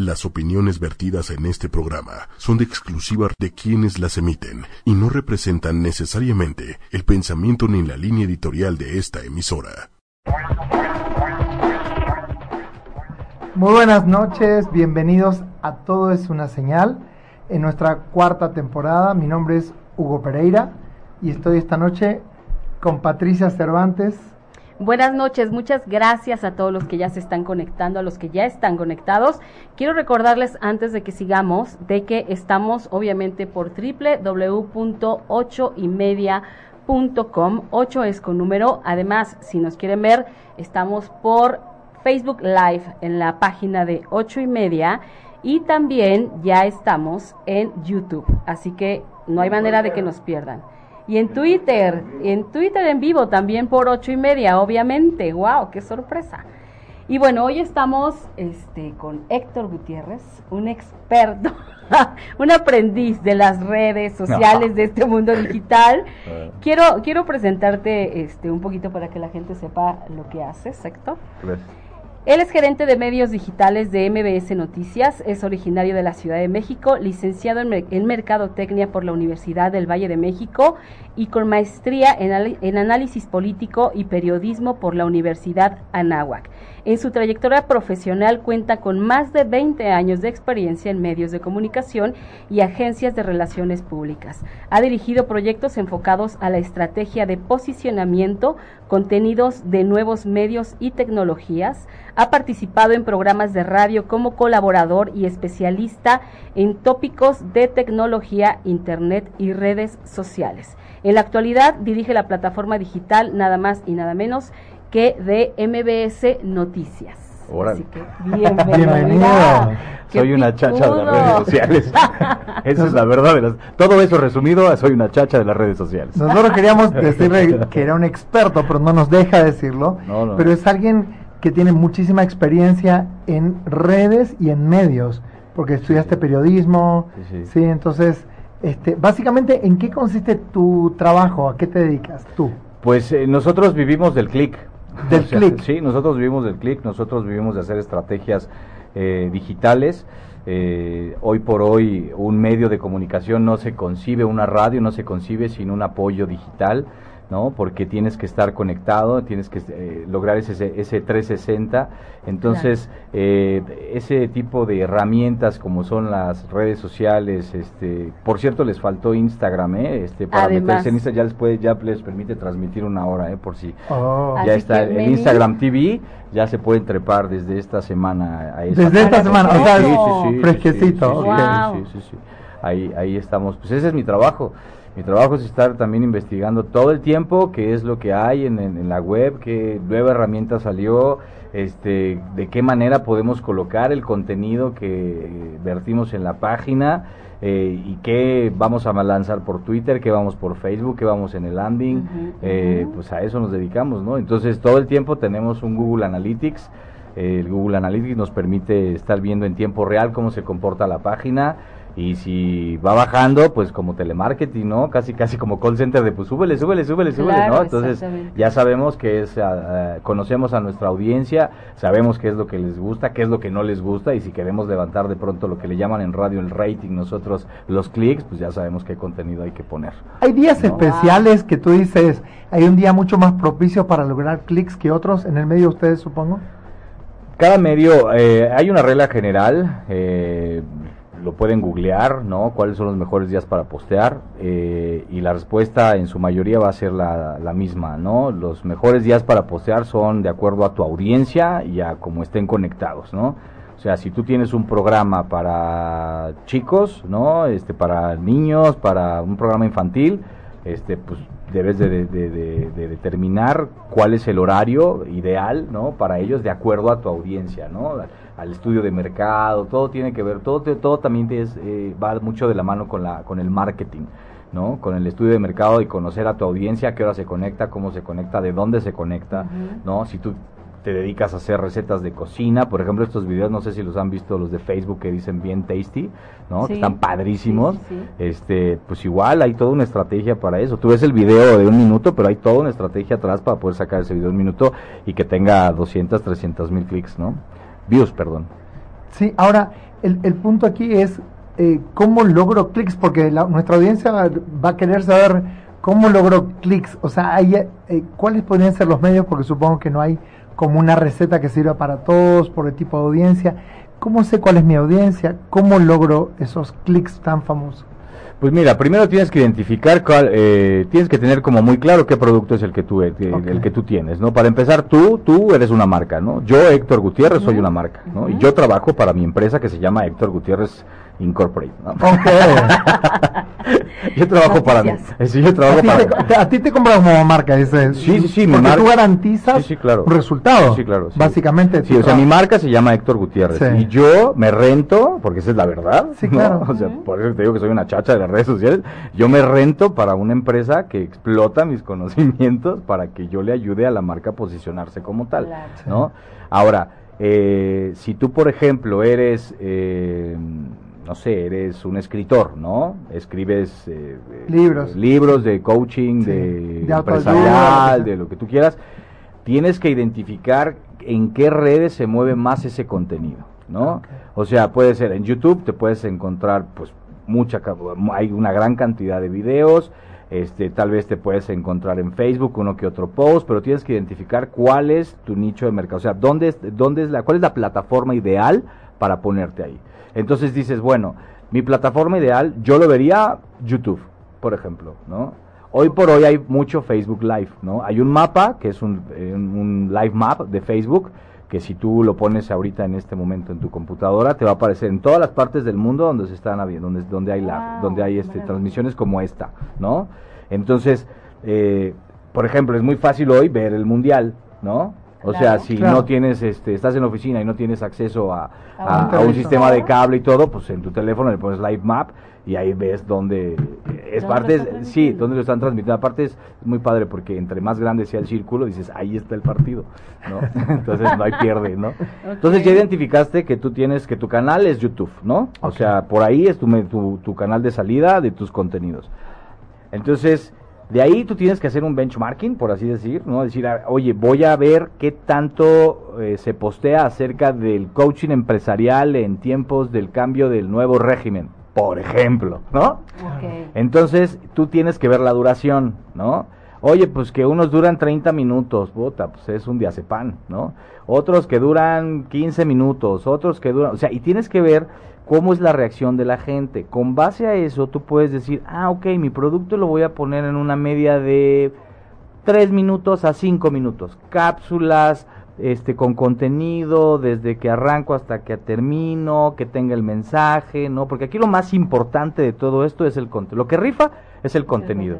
Las opiniones vertidas en este programa son de exclusiva de quienes las emiten y no representan necesariamente el pensamiento ni la línea editorial de esta emisora. Muy buenas noches, bienvenidos a Todo es una señal en nuestra cuarta temporada. Mi nombre es Hugo Pereira y estoy esta noche con Patricia Cervantes. Buenas noches, muchas gracias a todos los que ya se están conectando, a los que ya están conectados. Quiero recordarles antes de que sigamos de que estamos obviamente por www.ochoymedia.com. 8 es con número. Además, si nos quieren ver, estamos por Facebook Live en la página de 8 y media y también ya estamos en YouTube. Así que no hay manera de que nos pierdan. Y en Twitter, en Twitter en vivo también por ocho y media, obviamente. ¡Wow! ¡Qué sorpresa! Y bueno, hoy estamos este, con Héctor Gutiérrez, un experto, un aprendiz de las redes sociales de este mundo digital. Quiero, quiero presentarte este, un poquito para que la gente sepa lo que haces, Héctor. Él es gerente de medios digitales de MBS Noticias, es originario de la Ciudad de México, licenciado en, Mercadotecnia por la Universidad del Valle de México y con maestría en, en análisis político y periodismo por la Universidad Anáhuac. En su trayectoria profesional cuenta con más de 20 años de experiencia en medios de comunicación y agencias de relaciones públicas. Ha dirigido proyectos enfocados a la estrategia de posicionamiento, contenidos de nuevos medios y tecnologías. Ha participado en programas de radio como colaborador y especialista en tópicos de tecnología, Internet y redes sociales. En la actualidad dirige la plataforma digital nada más y nada menos que de MBS Noticias. Así que bienvenido. Soy una chacha de las redes sociales. Esa es la verdad. todo eso resumido, soy una chacha de las redes sociales. Nosotros queríamos decirle que era un experto, pero no nos deja decirlo. Pero es alguien que tiene muchísima experiencia en redes y en medios, porque estudiaste periodismo. Sí, entonces, este, básicamente, ¿en qué consiste tu trabajo? ¿A qué te dedicas tú? Pues eh, nosotros vivimos del clic. Del clic. Sí, nosotros vivimos del clic, nosotros vivimos de hacer estrategias eh, digitales. Eh, hoy por hoy un medio de comunicación no se concibe, una radio no se concibe sin un apoyo digital. ¿No? Porque tienes que estar conectado, tienes que eh, lograr ese, ese 360. Entonces, eh, ese tipo de herramientas como son las redes sociales, este, por cierto, les faltó Instagram, ¿eh? Este, para meterse en Instagram ya les puede, ya les permite transmitir una hora, ¿eh? Por si oh. ya está el Instagram TV, ya se pueden trepar desde esta semana a Desde esta semana, o sea, fresquecito. Ahí, ahí estamos. Pues ese es mi trabajo. Mi trabajo es estar también investigando todo el tiempo qué es lo que hay en, la web, qué nueva herramienta salió, este, de qué manera podemos colocar el contenido que vertimos en la página eh, y qué vamos a lanzar por Twitter, qué vamos por Facebook, qué vamos en el landing, eh, pues a eso nos dedicamos, ¿no? Entonces todo el tiempo tenemos un Google Analytics. el Google Analytics nos permite estar viendo en tiempo real cómo se comporta la página, y si va bajando, pues como telemarketing, ¿no? Casi, casi como call center de pues súbele, súbele, súbele, súbele, ¿no? Entonces ya sabemos que es, ah, ah, conocemos a nuestra audiencia, sabemos qué es lo que les gusta, qué es lo que no les gusta y si queremos levantar de pronto lo que le llaman en radio el rating, nosotros los clics, pues ya sabemos qué contenido hay que poner. Hay días especiales que tú dices, hay un día mucho más propicio para lograr clics que otros en el medio de ustedes, supongo. Cada medio, eh, hay una regla general, eh, lo pueden googlear, ¿no? ¿Cuáles son los mejores días para postear? Eh, y la respuesta en su mayoría va a ser la, misma, ¿no? Los mejores días para postear son de acuerdo a tu audiencia y a cómo estén conectados, ¿no? O sea, si tú tienes un programa para chicos, ¿no? Este, para niños, para un programa infantil, este, pues debes de, determinar cuál es el horario ideal, ¿no? Para ellos de acuerdo a tu audiencia, ¿no? Al estudio de mercado, todo tiene que ver, todo, todo también es, eh, va mucho de la mano con, la, con el marketing. ¿no? Con el estudio de mercado y conocer a tu audiencia, a qué hora se conecta, cómo se conecta, de dónde se conecta, ¿no? Si tú te dedicas a hacer recetas de cocina, por ejemplo, estos videos, no sé si los han visto los de Facebook que dicen bien tasty, ¿no? que están padrísimos. este, pues igual hay toda una estrategia para eso. Tú ves el video de un minuto, pero hay toda una estrategia atrás para poder sacar ese video de un minuto y que tenga 200, 300 mil clics, ¿no? Views, perdón. Sí, ahora, el, el punto aquí es eh, cómo logro clics, porque nuestra audiencia va, a querer saber cómo logro clics, o sea, hay, eh, cuáles podrían ser los medios, porque supongo que no hay como una receta que sirva para todos por el tipo de audiencia. ¿Cómo sé cuál es mi audiencia? ¿Cómo logro esos clics tan famosos? Pues mira, primero tienes que identificar cuál, eh, tienes que tener como muy claro qué producto es el que tú el que tú tienes, ¿no? Para empezar, tú tú eres una marca, ¿no? Yo Héctor Gutiérrez soy una marca, ¿no? Y yo trabajo para mi empresa que se llama Héctor Gutiérrez Incorporate. ¿no? yo trabajo para mí. Sí, yo trabajo a, ti para te, a ti te compras como marca, dice. Sí, sí, sí. Porque marca, tú garantizas sí, claro. un resultado. Sí, claro. Básicamente. Sí, o sea, mi marca se llama Héctor Gutiérrez. Y yo me rento, porque esa es la verdad. Sí, claro. O sea, por eso te digo que soy una chacha de las redes sociales. Yo me rento para una empresa que explota mis conocimientos para que yo le ayude a la marca a posicionarse como tal. ¿no? Ahora, eh, si tú, por ejemplo, eres. Eh, no sé, eres un escritor, ¿no? Escribes eh, libros. libros de coaching, de, empresarial, de lo que tú quieras. Tienes que identificar en qué redes se mueve más ese contenido, ¿no? O sea, puede ser en YouTube, te puedes encontrar, pues, mucha, hay una gran cantidad de videos, este, tal vez te puedes encontrar en Facebook uno que otro post, pero tienes que identificar cuál es tu nicho de mercado, o sea, dónde es, dónde es la, cuál es la plataforma ideal para ponerte ahí. Entonces dices, bueno, mi plataforma ideal, yo lo vería YouTube, por ejemplo, ¿no? Hoy por hoy hay mucho Facebook Live, ¿no? Hay un mapa, que es un, eh, un live map de Facebook, que si tú lo pones ahorita en este momento en tu computadora, te va a aparecer en todas las partes del mundo donde se están donde, donde hay la, donde hay este, transmisiones como esta, ¿no? Entonces, eh, por ejemplo, es muy fácil hoy ver el mundial, ¿no? O sea, si no tienes, este, estás en la oficina y no tienes acceso a, un sistema de cable y todo, pues en tu teléfono le pones Live Map y ahí ves dónde es parte, sí, dónde lo están transmitiendo. Aparte es muy padre porque entre más grande sea el círculo, dices, ahí está el partido, ¿no? Entonces no hay pierde, ¿no? Entonces ya identificaste que tú tienes, que tu canal es YouTube, ¿no? O sea, por ahí es tu, tu, tu canal de salida de tus contenidos. Entonces, de ahí tú tienes que hacer un benchmarking, por así decir, ¿no? Decir, ah, oye, voy a ver qué tanto eh, se postea acerca del coaching empresarial en tiempos del cambio del nuevo régimen, por ejemplo, ¿no? Entonces, tú tienes que ver la duración, ¿no? Oye, pues que unos duran 30 minutos, puta, pues es un diazepam, ¿no? Otros que duran 15 minutos, otros que duran, o sea, y tienes que ver cómo es la reacción de la gente. Con base a eso, tú puedes decir, ah, ok, mi producto lo voy a poner en una media de 3 minutos a 5 minutos. Cápsulas, este, con contenido, desde que arranco hasta que termino, que tenga el mensaje, ¿no? Porque aquí lo más importante de todo esto es el contenido. Lo que rifa es el contenido.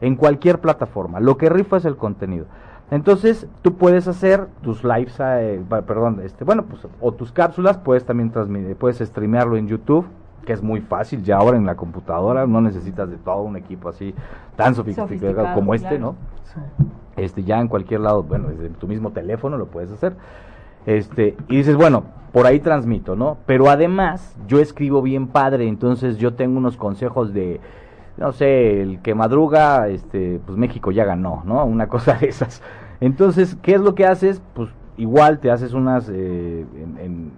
En cualquier plataforma. Lo que rifa es el contenido. Entonces, tú puedes hacer tus lives, eh, perdón, este, bueno, pues, o tus cápsulas, puedes también transmitir, puedes streamearlo en YouTube, que es muy fácil ya ahora en la computadora, no necesitas de todo un equipo así tan sofisticado, como este, ¿no? Este, ya en cualquier lado, bueno, desde tu mismo teléfono lo puedes hacer. Este, y dices, bueno, por ahí transmito, ¿no? Pero además, yo escribo bien padre, entonces yo tengo unos consejos de no sé, el que madruga, este, pues México ya ganó, ¿no? Una cosa de esas. Entonces, ¿qué es lo que haces? Pues igual te haces unas, eh, en,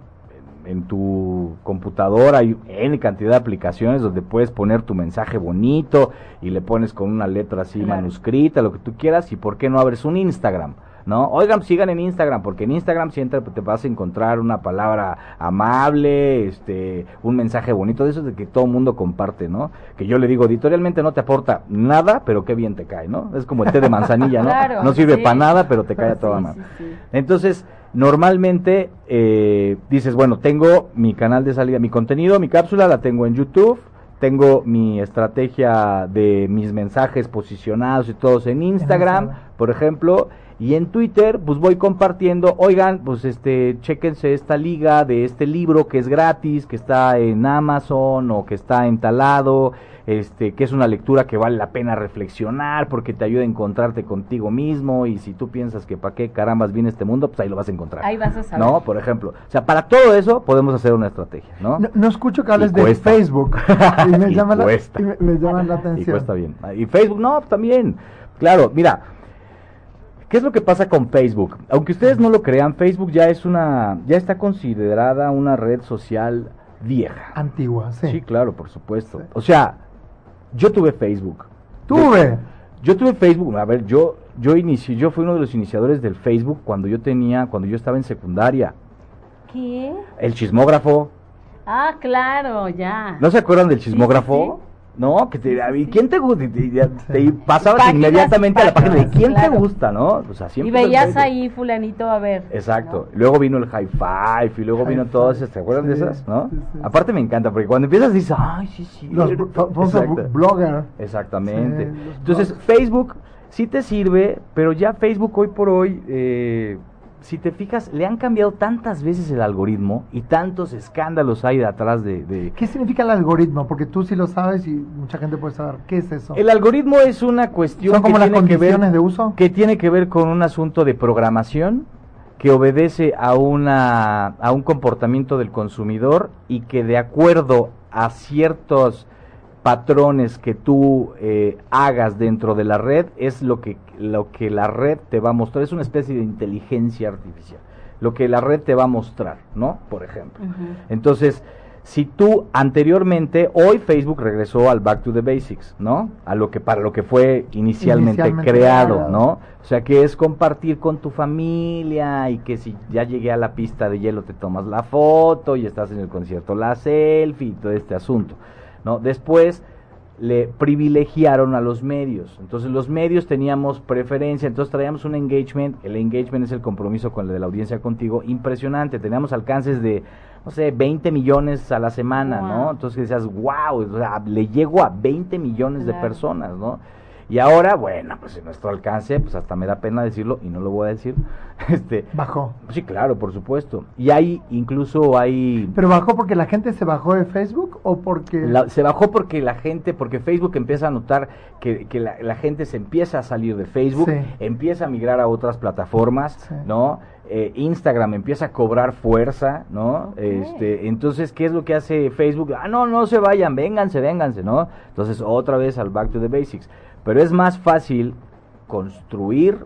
en, tu computadora hay N cantidad de aplicaciones donde puedes poner tu mensaje bonito y le pones con una letra así manuscrita, lo que tú quieras, y por qué no abres un Instagram. ¿No? Oigan, sigan en Instagram, porque en Instagram siempre te vas a encontrar una palabra amable, este, un mensaje bonito, de eso de que todo el mundo comparte, ¿no? Que yo le digo, editorialmente no te aporta nada, pero qué bien te cae, ¿no? Es como el té de manzanilla, ¿no? no sirve para nada, pero te cae a toda mano. Entonces, normalmente eh, dices, bueno, tengo mi canal de salida, mi contenido, mi cápsula, la tengo en YouTube, tengo mi estrategia de mis mensajes posicionados y todos en Instagram, por ejemplo, y en Twitter, pues voy compartiendo, oigan, pues este, chéquense esta liga de este libro que es gratis, que está en Amazon o que está entalado, este, que es una lectura que vale la pena reflexionar porque te ayuda a encontrarte contigo mismo y si tú piensas que para qué carambas viene este mundo, pues ahí lo vas a encontrar. Ahí vas a saber. ¿No? Por ejemplo. O sea, para todo eso podemos hacer una estrategia, ¿no? No, escucho que hables de Facebook y me, llama la, me, llama la atención. Y cuesta bien. Y Facebook, no, también. Claro, mira, ¿Qué es lo que pasa con Facebook? Aunque ustedes no lo crean, Facebook ya es una, ya está considerada una red social vieja. Antigua, sí. Sí, claro, por supuesto. O sea, yo tuve Facebook. Tuve. Yo, tuve Facebook, a ver, yo yo inicié, yo fui uno de los iniciadores del Facebook cuando yo tenía, cuando yo estaba en secundaria. ¿Qué? El chismógrafo. Ah, claro, ya. ¿No se acuerdan del chismógrafo? No, que te, ¿quién te gusta? Te, pasabas inmediatamente a la página de quién te gusta, ¿no? O sea, y veías ahí fulanito a ver. Exacto. Luego vino el high five y luego vino todo eso. ¿Te acuerdan de esas? ¿No? Aparte me encanta porque cuando empiezas dices, ay, sí, sí. Los blogger. Exactamente. Entonces, Facebook sí te sirve, pero ya Facebook hoy por hoy eh, si te fijas, le han cambiado tantas veces el algoritmo y tantos escándalos hay detrás de, ¿Qué significa el algoritmo? Porque tú sí lo sabes y mucha gente puede saber. ¿Qué es eso? El algoritmo es una cuestión ¿Son como que las tiene condiciones que ver, de uso? Que tiene que ver con un asunto de programación que obedece a, una, a un comportamiento del consumidor y que de acuerdo a ciertos patrones que tú eh, hagas dentro de la red es lo que, lo que la red te va a mostrar, es una especie de inteligencia artificial, lo que la red te va a mostrar, ¿no? Por ejemplo. Entonces, si tú anteriormente, hoy Facebook regresó al back to the basics, ¿no? A lo que para lo que fue inicialmente, creado, ¿no? O sea, que es compartir con tu familia y que si ya llegué a la pista de hielo te tomas la foto y estás en el concierto la selfie y todo este asunto. ¿no? Después le privilegiaron a los medios. Entonces los medios teníamos preferencia, entonces traíamos un engagement, el engagement es el compromiso con la de la audiencia contigo, impresionante, teníamos alcances de, no sé, 20 millones a la semana, ¿no? Entonces decías, wow, le llego a 20 millones de personas, ¿no? Y ahora, bueno, pues en nuestro alcance, pues hasta me da pena decirlo y no lo voy a decir. Este, bajó. Sí, claro, por supuesto. Y hay, incluso hay... ¿Pero bajó porque la gente se bajó de Facebook o porque...? se bajó porque la gente, porque Facebook empieza a notar que, que la, gente se empieza a salir de Facebook, empieza a migrar a otras plataformas, ¿no? Eh, Instagram empieza a cobrar fuerza, ¿no? Este, entonces, ¿qué es lo que hace Facebook? Ah, no, no se vayan, vénganse, vénganse, ¿no? Entonces, otra vez al back to the basics. Pero es más fácil construir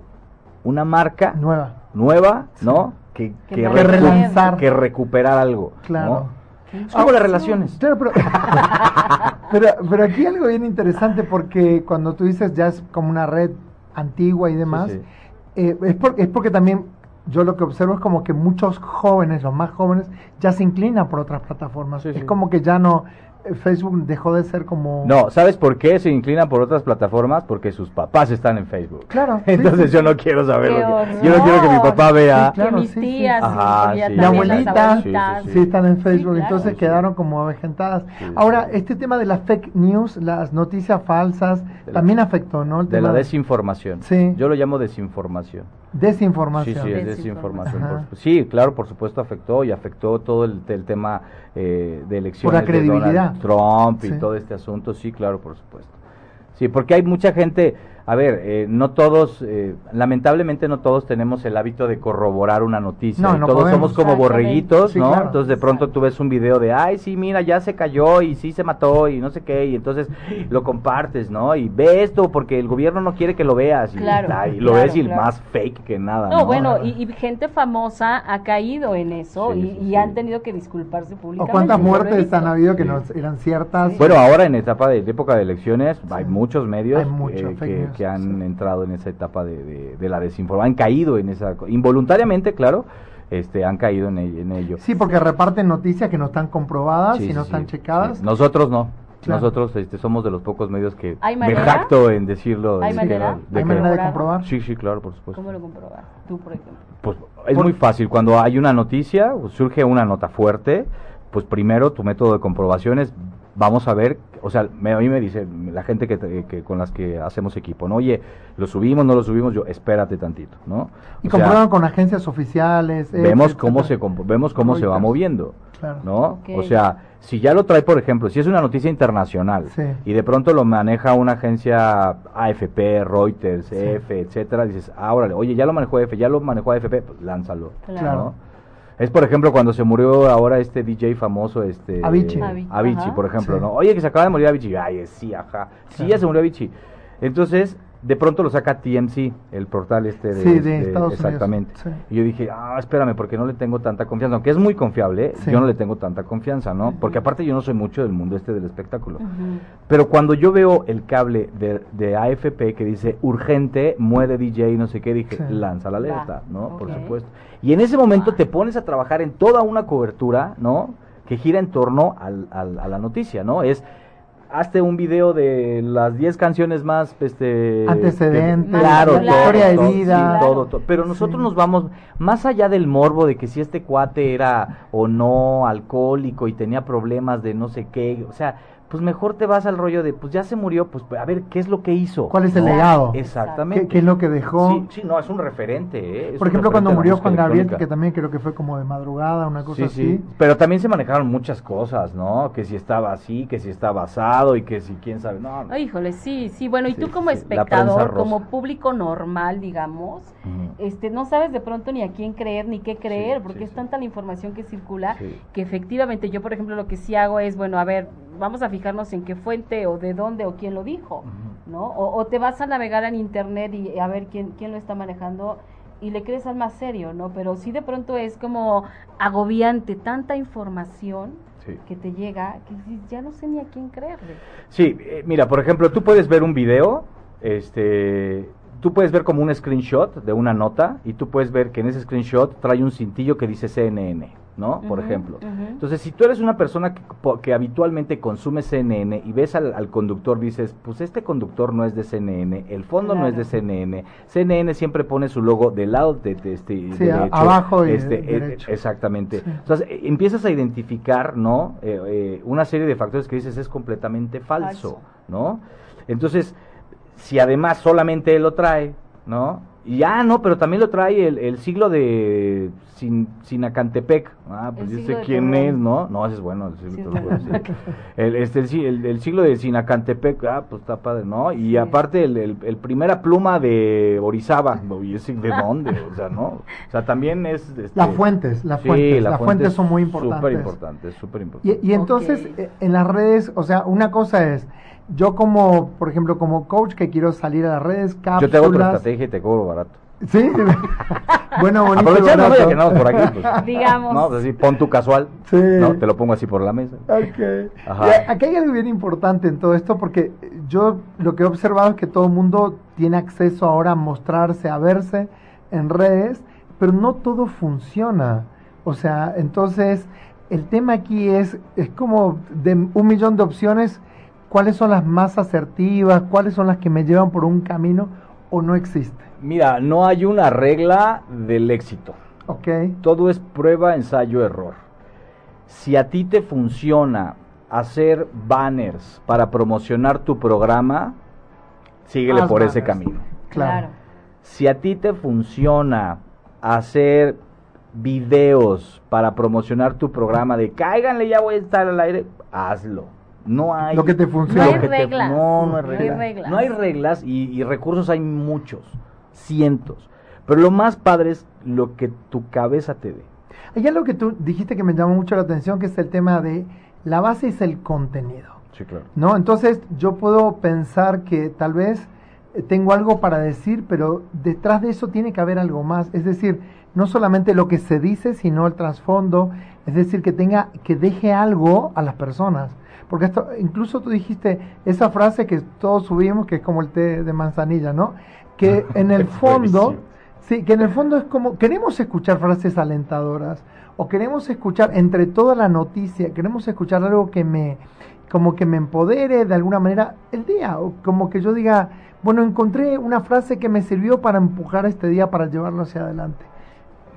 una marca nueva, nueva ¿no? Que, que, que, recuperar algo. Claro. Es como las relaciones. pero, pero, aquí algo bien interesante porque cuando tú dices ya es como una red antigua y demás, eh, es, es porque también yo lo que observo es como que muchos jóvenes, los más jóvenes, ya se inclinan por otras plataformas. es como que ya no, Facebook dejó de ser como... No, ¿sabes por qué se inclinan por otras plataformas? Porque sus papás están en Facebook. Claro. Entonces yo no quiero saberlo. Yo no quiero que mi papá vea... que mis tías, mi abuelita, sí, están en Facebook, entonces quedaron como avejentadas. Ahora, este tema de las fake news, las noticias falsas, también afectó, ¿no? de la desinformación. Sí. Yo lo llamo desinformación. Desinformación. Sí, sí, es desinformación. sí, claro, por supuesto afectó y afectó todo el, el tema eh, de elecciones. Por la credibilidad. Trump y todo este asunto, sí, claro, por supuesto. Sí, porque hay mucha gente, a ver, eh, no todos, eh, lamentablemente no todos tenemos el hábito de corroborar una noticia. No, todos somos como borreguitos, ¿no? Entonces de pronto tú ves un video de, ay, sí, mira, ya se cayó y sí se mató y no sé qué, y entonces lo compartes, ¿no? Y ve esto porque el gobierno no quiere que lo veas. Y, lo ves y más fake que nada. No, bueno, y, gente famosa ha caído en eso y, han tenido que disculparse públicamente. ¿O cuántas muertes han habido que no eran ciertas? Bueno, ahora en etapa de, época de elecciones hay muchos medios que, que han entrado en esa etapa de, de, la desinformación, han caído en esa, involuntariamente, claro, este, han caído en, en ello. Sí, porque reparten noticias que no están comprobadas y no están checadas. Nosotros no. Nosotros este, somos de los pocos medios que me jacto en decirlo. ¿Hay manera de, comprobar? Sí, sí, claro, por supuesto. ¿Cómo lo comprobas? Tú, por ejemplo. Pues es muy fácil. Cuando hay una noticia, surge una nota fuerte, pues primero tu método de comprobación es vamos a ver, o sea, me, a mí me dice la gente que, con las que hacemos equipo, ¿no? Oye, lo subimos, no lo subimos, yo, espérate tantito, ¿no? Y comprueban con agencias oficiales. Vemos cómo se vemos cómo se va moviendo, ¿no? O sea, si ya lo trae, por ejemplo, si es una noticia internacional y de pronto lo maneja una agencia AFP, Reuters, EF, etcétera, dices, ah, órale, oye, ya lo manejó EF, ya lo manejó AFP, pues lánzalo, claro. Es por ejemplo cuando se murió ahora este DJ famoso, este Avicii, Avicii, por ejemplo, ¿no? Oye, que se acaba de morir Avicii. Ay, sí, ajá. Sí, ya se murió Avicii. Entonces, de pronto lo saca TMC, el portal este de, sí, de, Estados exactamente. Y yo dije, ah, espérame, porque no le tengo tanta confianza, aunque es muy confiable, yo no le tengo tanta confianza, ¿no? Porque aparte yo no soy mucho del mundo este del espectáculo. Pero cuando yo veo el cable de, de, AFP que dice urgente, muere DJ, no sé qué, dije, lanza la alerta, ¿no? Por supuesto. Y en ese momento te pones a trabajar en toda una cobertura, ¿no? Que gira en torno al, al, a la noticia, ¿no? Es hazte un video de las 10 canciones más este antecedentes, claro, historia de vida, todo, todo, pero nosotros nos vamos más allá del morbo de que si este cuate era o no alcohólico y tenía problemas de no sé qué, o sea, pues mejor te vas al rollo de, pues ya se murió, pues a ver, ¿qué es lo que hizo? ¿Cuál es el legado? Exactamente. ¿Qué, es lo que dejó? Sí, sí, no, es un referente. ¿eh? Por ejemplo, cuando murió Juan Gabriel, que también creo que fue como de madrugada, una cosa así. Sí. Pero también se manejaron muchas cosas, ¿no? Que si estaba así, que si estaba asado y que si quién sabe, no. híjole, sí, sí, bueno, y tú como espectador, como público normal, digamos, este no sabes de pronto ni a quién creer ni qué creer, porque es tanta la información que circula que efectivamente yo, por ejemplo, lo que sí hago es, bueno, a ver, vamos a fijarnos en qué fuente o de dónde o quién lo dijo, ¿no? O, te vas a navegar en internet y a ver quién, quién lo está manejando y le crees al más serio, ¿no? Pero sí de pronto es como agobiante tanta información que te llega que ya no sé ni a quién creerle. Sí, eh, mira, por ejemplo, tú puedes ver un video, este, tú puedes ver como un screenshot de una nota y tú puedes ver que en ese screenshot trae un cintillo que dice CNN. ¿No? Por ejemplo. Entonces, si tú eres una persona que, que habitualmente consume CNN y ves al, conductor, dices, pues este conductor no es de CNN, el fondo no es de CNN, CNN siempre pone su logo del lado de, este sí, abajo y este, eh, exactamente. Entonces, eh, empiezas a identificar, ¿no? Eh, una serie de factores que dices es completamente falso, ¿no? Entonces, si además solamente él lo trae, ¿no? Y ya, no, pero también lo trae el, el siglo de Sin, Sinacantepec. Ah, pues yo sé quién es, ¿no? No, ese es bueno, el siglo, el, este, el, el, siglo de Sinacantepec, ah, pues está padre, ¿no? Y aparte el, el, primera pluma de Orizaba, ¿y ese de dónde? O sea, ¿no? O sea, también es... Este, las fuentes, las fuentes, las fuentes son muy importantes. Súper importantes, súper importantes. Y, y entonces, eh, en las redes, o sea, una cosa es yo como, por ejemplo, como coach que quiero salir a las redes, cápsulas... Yo te hago otra estrategia y te cobro barato. Sí, bueno, bonito. Aprovechando que no por aquí, pues. Digamos. No, pues así, pon tu casual. Sí. No, te lo pongo así por la mesa. Ok. Ajá. aquí hay algo bien importante en todo esto porque yo lo que he observado es que todo el mundo tiene acceso ahora a mostrarse, a verse en redes, pero no todo funciona. O sea, entonces el tema aquí es, es como de un millón de opciones cuáles son las más asertivas, cuáles son las que me llevan por un camino o no existe? Mira, no hay una regla del éxito. Ok. Todo es prueba, ensayo, error. Si a ti te funciona hacer banners para promocionar tu programa, síguele por ese camino. Claro. Si a ti te funciona hacer videos para promocionar tu programa de cáiganle, ya voy a estar al aire, hazlo. No hay. Lo que te funciona. No hay reglas. no, no, hay reglas. No hay reglas y, recursos hay muchos, cientos. Pero lo más padre es lo que tu cabeza te dé. Hay algo que tú dijiste que me llamó mucho la atención, que es el tema de la base es el contenido. Sí, claro. ¿No? Entonces yo puedo pensar que tal vez eh, tengo algo para decir, pero detrás de eso tiene que haber algo más. Es decir, no solamente lo que se dice, sino el trasfondo. Es decir, que tenga, que deje algo a las personas. Porque esto, incluso tú dijiste esa frase que todos subimos, que es como el té de manzanilla, ¿no? Que en el fondo, sí, que en el fondo es como, queremos escuchar frases alentadoras, o queremos escuchar entre toda la noticia, queremos escuchar algo que me, como que me empodere de alguna manera el día, o como que yo diga, bueno, encontré una frase que me sirvió para empujar este día, para llevarlo hacia adelante.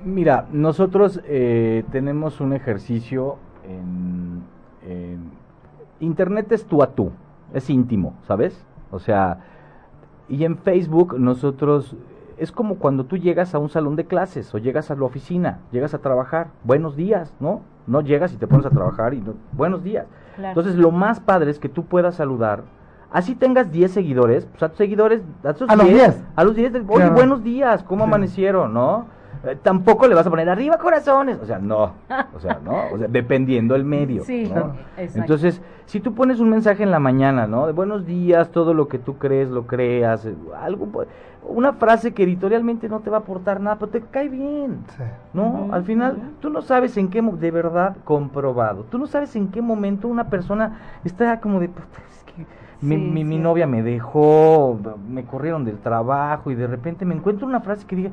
Mira, nosotros eh, tenemos un ejercicio en Internet es tú a tú, es íntimo, ¿sabes? O sea, y en Facebook nosotros es como cuando tú llegas a un salón de clases o llegas a la oficina, llegas a trabajar, buenos días, ¿no? No llegas y te pones a trabajar y no, buenos días. Entonces, lo más padre es que tú puedas saludar, así tengas 10 seguidores, pues a tus seguidores, a, tus a los 10, a los 10, oye, buenos días, ¿cómo amanecieron, no? Eh, tampoco le vas a poner arriba corazones. O sea, no. O sea, ¿no? O sea, dependiendo el medio. Sí, Entonces, si tú pones un mensaje en la mañana, ¿no? De buenos días, todo lo que tú crees, lo creas, eh, algo, una frase que editorialmente no te va a aportar nada, pero te cae bien. ¿No? Al final, tú no sabes en qué, de verdad, comprobado, tú no sabes en qué momento una persona está como de, mi, mi, novia me dejó, me corrieron del trabajo y de repente me encuentro una frase que diga,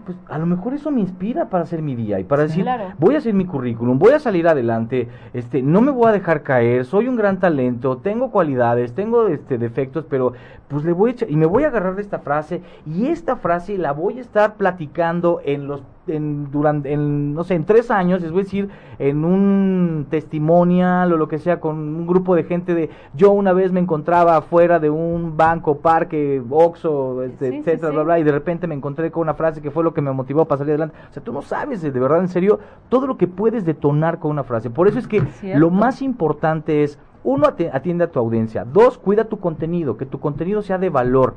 pues a lo mejor eso me inspira para hacer mi día y para decir, voy a hacer mi currículum, voy a salir adelante, este, no me voy a dejar caer, soy un gran talento, tengo cualidades, tengo este defectos, pero pues le voy a echar, y me voy a agarrar de esta frase y esta frase la voy a estar platicando en los en, durante, en, no sé, en tres años, les voy a decir, en un testimonial o lo que sea, con un grupo de gente de, yo una vez me encontraba fuera de un banco, parque, Oxxo, este, etcétera, bla, bla, y de repente me encontré con una frase que fue lo que me motivó para salir adelante. O sea, tú no sabes, de verdad, en serio, todo lo que puedes detonar con una frase. Por eso es que lo más importante es, uno, atiende a tu audiencia. Dos, cuida tu contenido, que tu contenido sea de valor.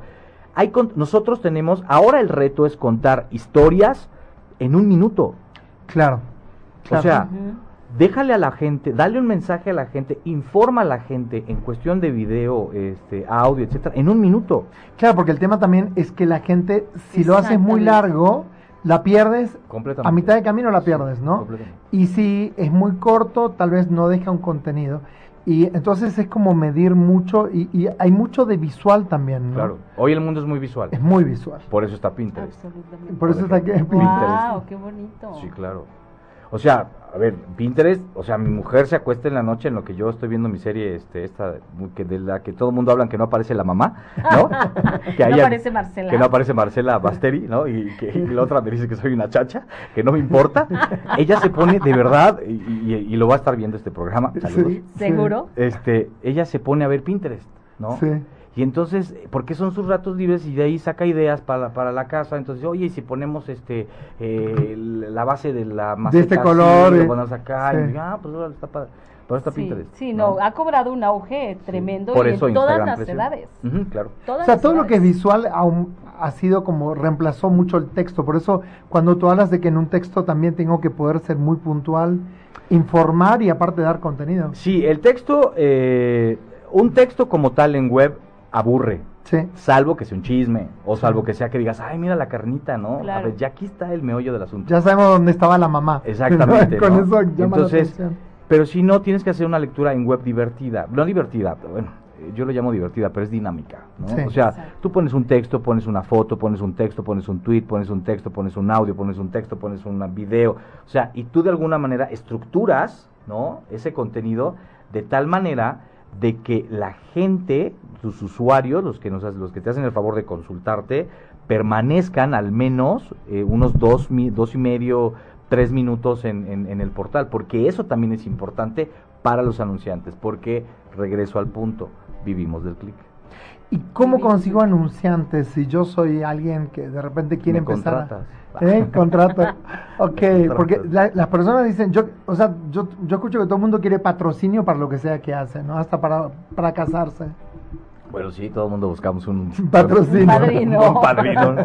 Hay nosotros tenemos, ahora el reto es contar historias, en un minuto. Claro. O sea, déjale a la gente, dale un mensaje a la gente, informa a la gente en cuestión de video, este, audio, etcétera, en un minuto. Claro, porque el tema también es que la gente, si lo haces muy largo, la pierdes a mitad de camino la pierdes, ¿no? Y si es muy corto, tal vez no deja un contenido. Y entonces es como medir mucho y, hay mucho de visual también, ¿no? Claro, hoy el mundo es muy visual. Es muy visual. Por eso está Pinterest. Absolutamente. Por eso está Pinterest. Wow, qué bonito. Sí, claro. O sea, a ver, Pinterest, o sea, mi mujer se acuesta en la noche en lo que yo estoy viendo mi serie, este, esta, que de la que todo el mundo habla que no aparece la mamá, ¿no? que no aparece Marcela. Que no aparece Marcela Basteri, ¿no? Y que la otra me dice que soy una chacha, que no me importa. ella se pone, de verdad, y, lo va a estar viendo este programa, ¿Seguro? Este, ella se pone a ver Pinterest, ¿no? Sí. Y entonces, porque son sus ratos libres y de ahí saca ideas para, para la casa. Entonces, oye, y si ponemos este eh, la base de la maceta de este color, lo ponemos acá, y, ah, pues está para, está sí, Sí, no, ha cobrado un auge tremendo y en todas las edades. claro. o sea, todo lo que es visual aún ha sido como reemplazó mucho el texto. Por eso, cuando tú hablas de que en un texto también tengo que poder ser muy puntual, informar y aparte dar contenido. Sí, el texto, eh, un texto como tal en web aburre. Sí. Salvo que sea un chisme, o salvo que sea que digas, ay, mira la carnita, ¿no? A ver, ya aquí está el meollo del asunto. Ya sabemos dónde estaba la mamá. Exactamente. Con eso llama Entonces, pero si no, tienes que hacer una lectura en web divertida. No divertida, bueno, yo lo llamo divertida, pero es dinámica, ¿no? o sea, tú pones un texto, pones una foto, pones un texto, pones un tweet, pones un texto, pones un audio, pones un texto, pones un video, o sea, y tú de alguna manera estructuras, ¿no? Ese contenido de tal manera de que la gente, tus usuarios, los que, nos, los que te hacen el favor de consultarte, permanezcan al menos eh, unos dos, dos y medio, tres minutos en, en, el portal, porque eso también es importante para los anunciantes, porque regreso al punto, vivimos del clic. ¿Y cómo consigo anunciantes si yo soy alguien que de repente quiere empezar? ¿Eh? Contrato. ok, porque las personas dicen, yo, o sea, yo, yo escucho que todo el mundo quiere patrocinio para lo que sea que hace, ¿no? Hasta para, para casarse. Bueno, sí, todo el mundo buscamos un patrocinio. Padrino. Un padrino.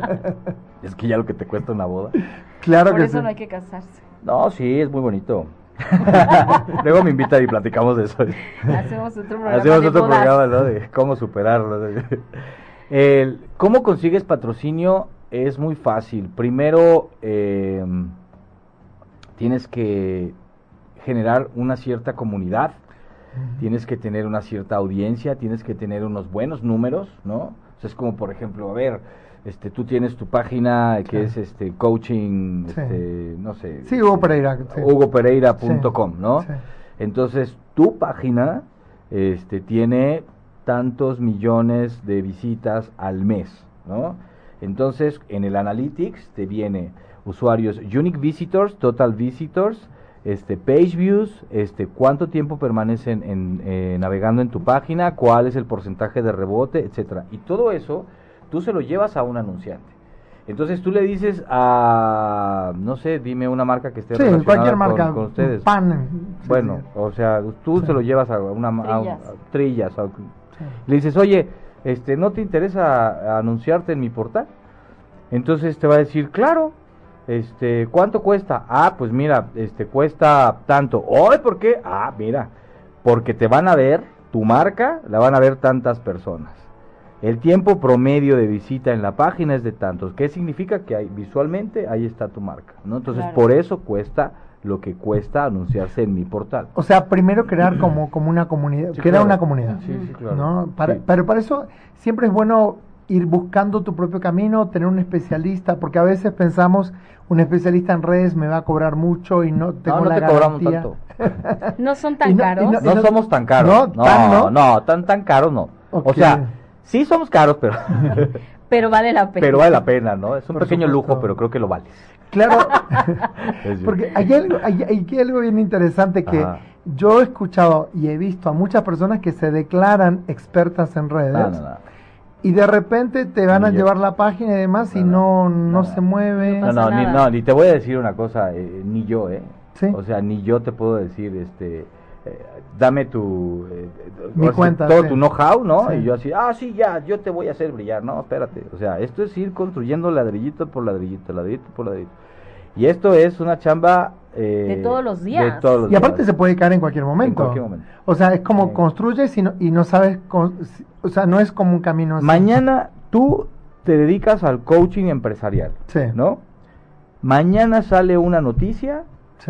es que ya lo que te cuesta una boda. Claro Por que eso no hay que casarse. No, sí, es muy bonito. Luego me invitan y platicamos de eso. Hacemos otro programa. Hacemos otro programa, ¿no? De cómo superarlo. El, ¿Cómo consigues patrocinio? Es muy fácil. Primero, eh, tienes que generar una cierta comunidad, tienes que tener una cierta audiencia, tienes que tener unos buenos números, ¿no? O sea, es como, por ejemplo, a ver, este, tú tienes tu página que es este coaching, este, no sé. Sí, Hugo Pereira. HugoPereira.com, ¿no? Entonces, tu página este, tiene tantos millones de visitas al mes, ¿no? Entonces, en el Analytics te viene usuarios Unique Visitors, Total Visitors, este, page views, este, cuánto tiempo permanecen en, eh, navegando en tu página, cuál es el porcentaje de rebote, etcétera. Y todo eso tú se lo llevas a un anunciante. Entonces tú le dices a, no sé, dime una marca que esté sí, cualquier marca, con, ustedes. Pan. Bueno, o sea, tú se lo llevas a una trillas. Le dices, oye, este, ¿no te interesa anunciarte en mi portal? Entonces te va a decir, claro, Este, ¿cuánto cuesta? Ah, pues mira, este cuesta tanto. ¿Hoy por qué? Ah, mira, porque te van a ver tu marca, la van a ver tantas personas. El tiempo promedio de visita en la página es de tantos. ¿Qué significa? Que hay, visualmente ahí está tu marca, ¿no? Entonces, por eso cuesta lo que cuesta anunciarse en mi portal. O sea, primero crear como, como una comunidad, crear una comunidad. Sí, sí, claro. ¿no? Pero para eso siempre es bueno ir buscando tu propio camino, tener un especialista, porque a veces pensamos, un especialista en redes me va a cobrar mucho y no tengo no, no te cobramos tanto. no son tan caros. No, somos tan caros. No, no, no, tan, tan caros no. O sea, sí somos caros, pero... pero vale la pena. Pero vale la pena, ¿no? Es un pequeño lujo, pero creo que lo vale. Claro, porque hay algo, hay, algo bien interesante que yo he escuchado y he visto a muchas personas que se declaran expertas en redes y de repente te van a llevar la página y demás y no, no, se mueve. No, no, ni, no, ni te voy a decir una cosa, eh, ni yo, ¿eh? O sea, ni yo te puedo decir, este, eh, dame tu, eh, Mi cuenta, todo tu know-how, ¿no? Y yo así, ah, sí, ya, yo te voy a hacer brillar, no, espérate. O sea, esto es ir construyendo ladrillito por ladrillito, ladrillito por ladrillito. Y esto es una chamba de todos los días. y aparte se puede caer en cualquier momento. En cualquier momento. O sea, es como construyes y no, y no sabes, o sea, no es como un camino así. Mañana tú te dedicas al coaching empresarial, sí. ¿no? Mañana sale una noticia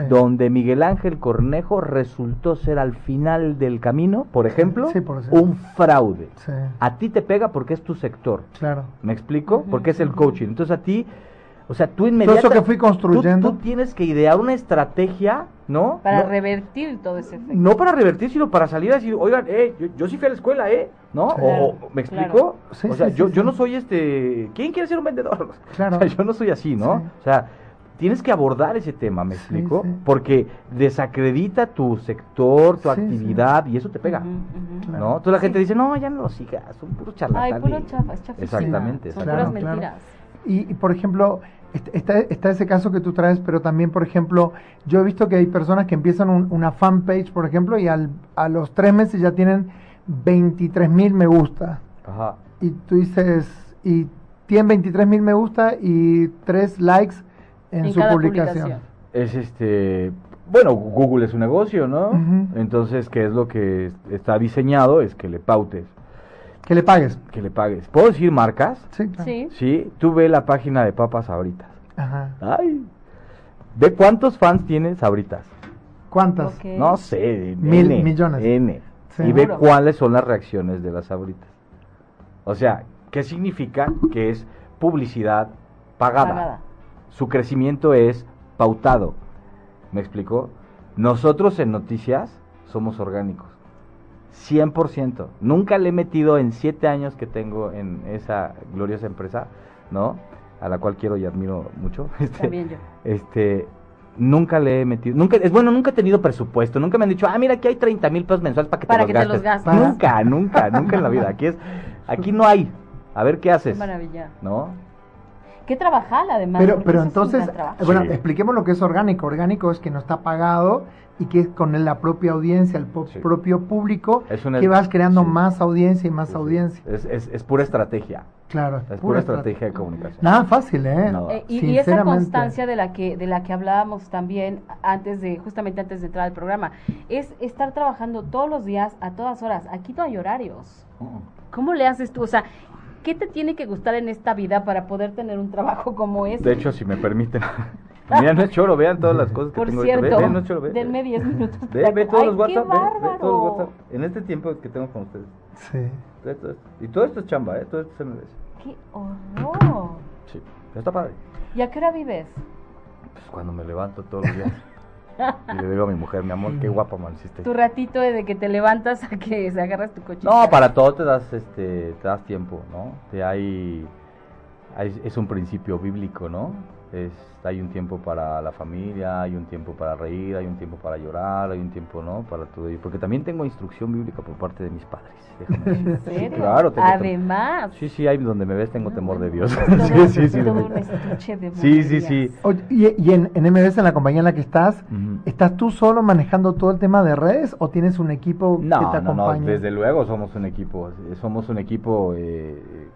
donde Miguel Ángel Cornejo resultó ser al final del camino, por ejemplo, un fraude. A ti te pega porque es tu sector. Claro. ¿Me explico? Porque es el coaching. Entonces a ti o sea, tú inmediatamente. Todo eso que fui construyendo. Tú, tienes que idear una estrategia, ¿no? Para revertir todo ese efecto. No para revertir, sino para salir a decir, oigan, eh, yo, sí fui a la escuela, ¿eh? ¿No? o, ¿me explico? o sea, yo, yo no soy este. ¿Quién quiere ser un vendedor? Claro. O sea, yo no soy así, ¿no? O sea, tienes que abordar ese tema, ¿me explico? Porque desacredita tu sector, tu actividad y eso te pega, ¿no? Entonces la gente dice, no, ya no lo sigas, son puros charlatanes. Ay, puro chafa, es Exactamente. Son puras mentiras. Y, por ejemplo, está, está, ese caso que tú traes, pero también, por ejemplo, yo he visto que hay personas que empiezan una fanpage, por ejemplo, y al, a los tres meses ya tienen 23 mil me gusta. Ajá. Y tú dices, y tienen 23 mil me gusta y tres likes en, su publicación. Es este, bueno, Google es un negocio, ¿no? Entonces, ¿qué es lo que está diseñado? Es que le pautes que le pagues. Que le pagues. ¿Puedo decir marcas? Sí. Sí. Sí, tú ve la página de Papas Sabritas. Ajá. Ay. ¿De cuántos fans tienes Sabritas? ¿Cuántas? No sé. Mil millones. N. Y ve cuáles son las reacciones de las Sabritas. O sea, ¿qué significa? Que es publicidad pagada. pagada. Su crecimiento es pautado. ¿Me explicó? Nosotros en noticias somos orgánicos. 100%. Nunca le he metido en siete años que tengo en esa gloriosa empresa, ¿no? A la cual quiero y admiro mucho. Este, También yo. Este, nunca le he metido, nunca, es bueno, nunca he tenido presupuesto, nunca me han dicho, ah, mira, aquí hay 30 mil pesos mensuales para que, para te, que los te los gastes. Nunca, nunca, nunca en la vida. Aquí es, aquí no hay. A ver qué haces. maravilla. ¿No? Qué trabajar además. Pero, pero entonces, bueno, expliquemos lo que es orgánico. Orgánico es que no está pagado y que es con la propia audiencia, el propio público, que vas creando más audiencia y más audiencia. Es, es, es, pura estrategia. Claro, es pura, estrategia, de comunicación. Nada fácil, ¿eh? eh y, esa constancia de la que de la que hablábamos también antes de justamente antes de entrar al programa es estar trabajando todos los días a todas horas. Aquí no hay horarios. ¿Cómo le haces tú? O sea, ¿qué te tiene que gustar en esta vida para poder tener un trabajo como ese? De hecho, si me permiten. Mira, no es choro, vean todas las cosas que Por tengo. cierto, ve, no es choro, ve, denme 10 minutos. Ve, ve todos los WhatsApp, ve, ve, todos los WhatsApp. En este tiempo que tengo con ustedes. Sí. y todo esto es chamba, ¿eh? Todo esto es MBS. ¡Qué horror! Sí, pero está padre. ¿Y a qué hora vives? Pues cuando me levanto todos los días. y le digo a mi mujer, mi amor, qué guapa hiciste. Tu ratito de que te levantas a que se agarras tu coche. No, para todo te das, este, te das tiempo, ¿no? Te hay, hay, es un principio bíblico, ¿no? Es, hay un tiempo para la familia, hay un tiempo para reír, hay un tiempo para llorar, hay un tiempo, ¿no? Para todo. Porque también tengo instrucción bíblica por parte de mis padres. ¿En serio? Claro, tengo Además. Sí, sí, ahí donde me ves tengo temor de Dios. sí, sí, sí. Todo un estuche de sí, sí, sí. y, en, en MBS, en la compañía en la que estás, ¿estás tú solo manejando todo el tema de redes o tienes un equipo que te acompaña? No, no, desde luego somos un equipo. Somos un equipo... Eh,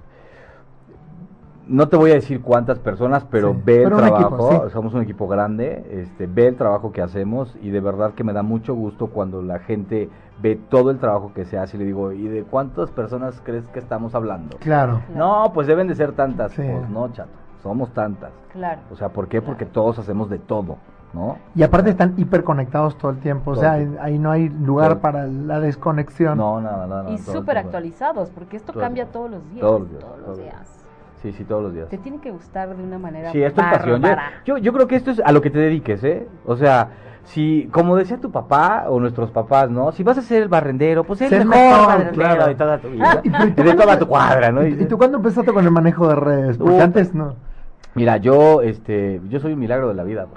no te voy a decir cuántas personas, pero ve el trabajo, somos un equipo grande, este, ve el trabajo que hacemos y de verdad que me da mucho gusto cuando la gente ve todo el trabajo que se hace y le digo, ¿y de cuántas personas crees que estamos hablando? Claro. No, pues deben de ser tantas. Pues no, chato, somos tantas. Claro. O sea, ¿por qué? Porque todos hacemos de todo. ¿No? Y aparte están hiperconectados todo el tiempo, o sea, ahí no hay lugar para la desconexión. No, nada, nada. y súper actualizados, porque esto cambia todos los días. Todos los días. Sí, sí, todos los días. Te tiene que gustar de una manera Sí, esto es pasión. Yo, yo, creo que esto es a lo que te dediques, ¿eh? O sea, si, como decía tu papá o nuestros papás, ¿no? Si vas a ser el barrendero, pues el mejor, barrendero de toda tu vida. de toda tu cuadra, ¿no? ¿Y, tú cuándo empezaste con el manejo de redes? Porque antes no. Mira, yo, este, yo soy un milagro de la vida.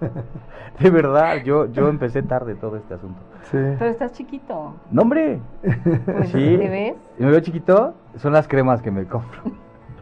de verdad, yo, yo empecé tarde todo este asunto. Sí. Pero estás chiquito. No, hombre. Pues, ¿Sí? ¿Te ves? ¿Me veo chiquito? Son las cremas que me compro.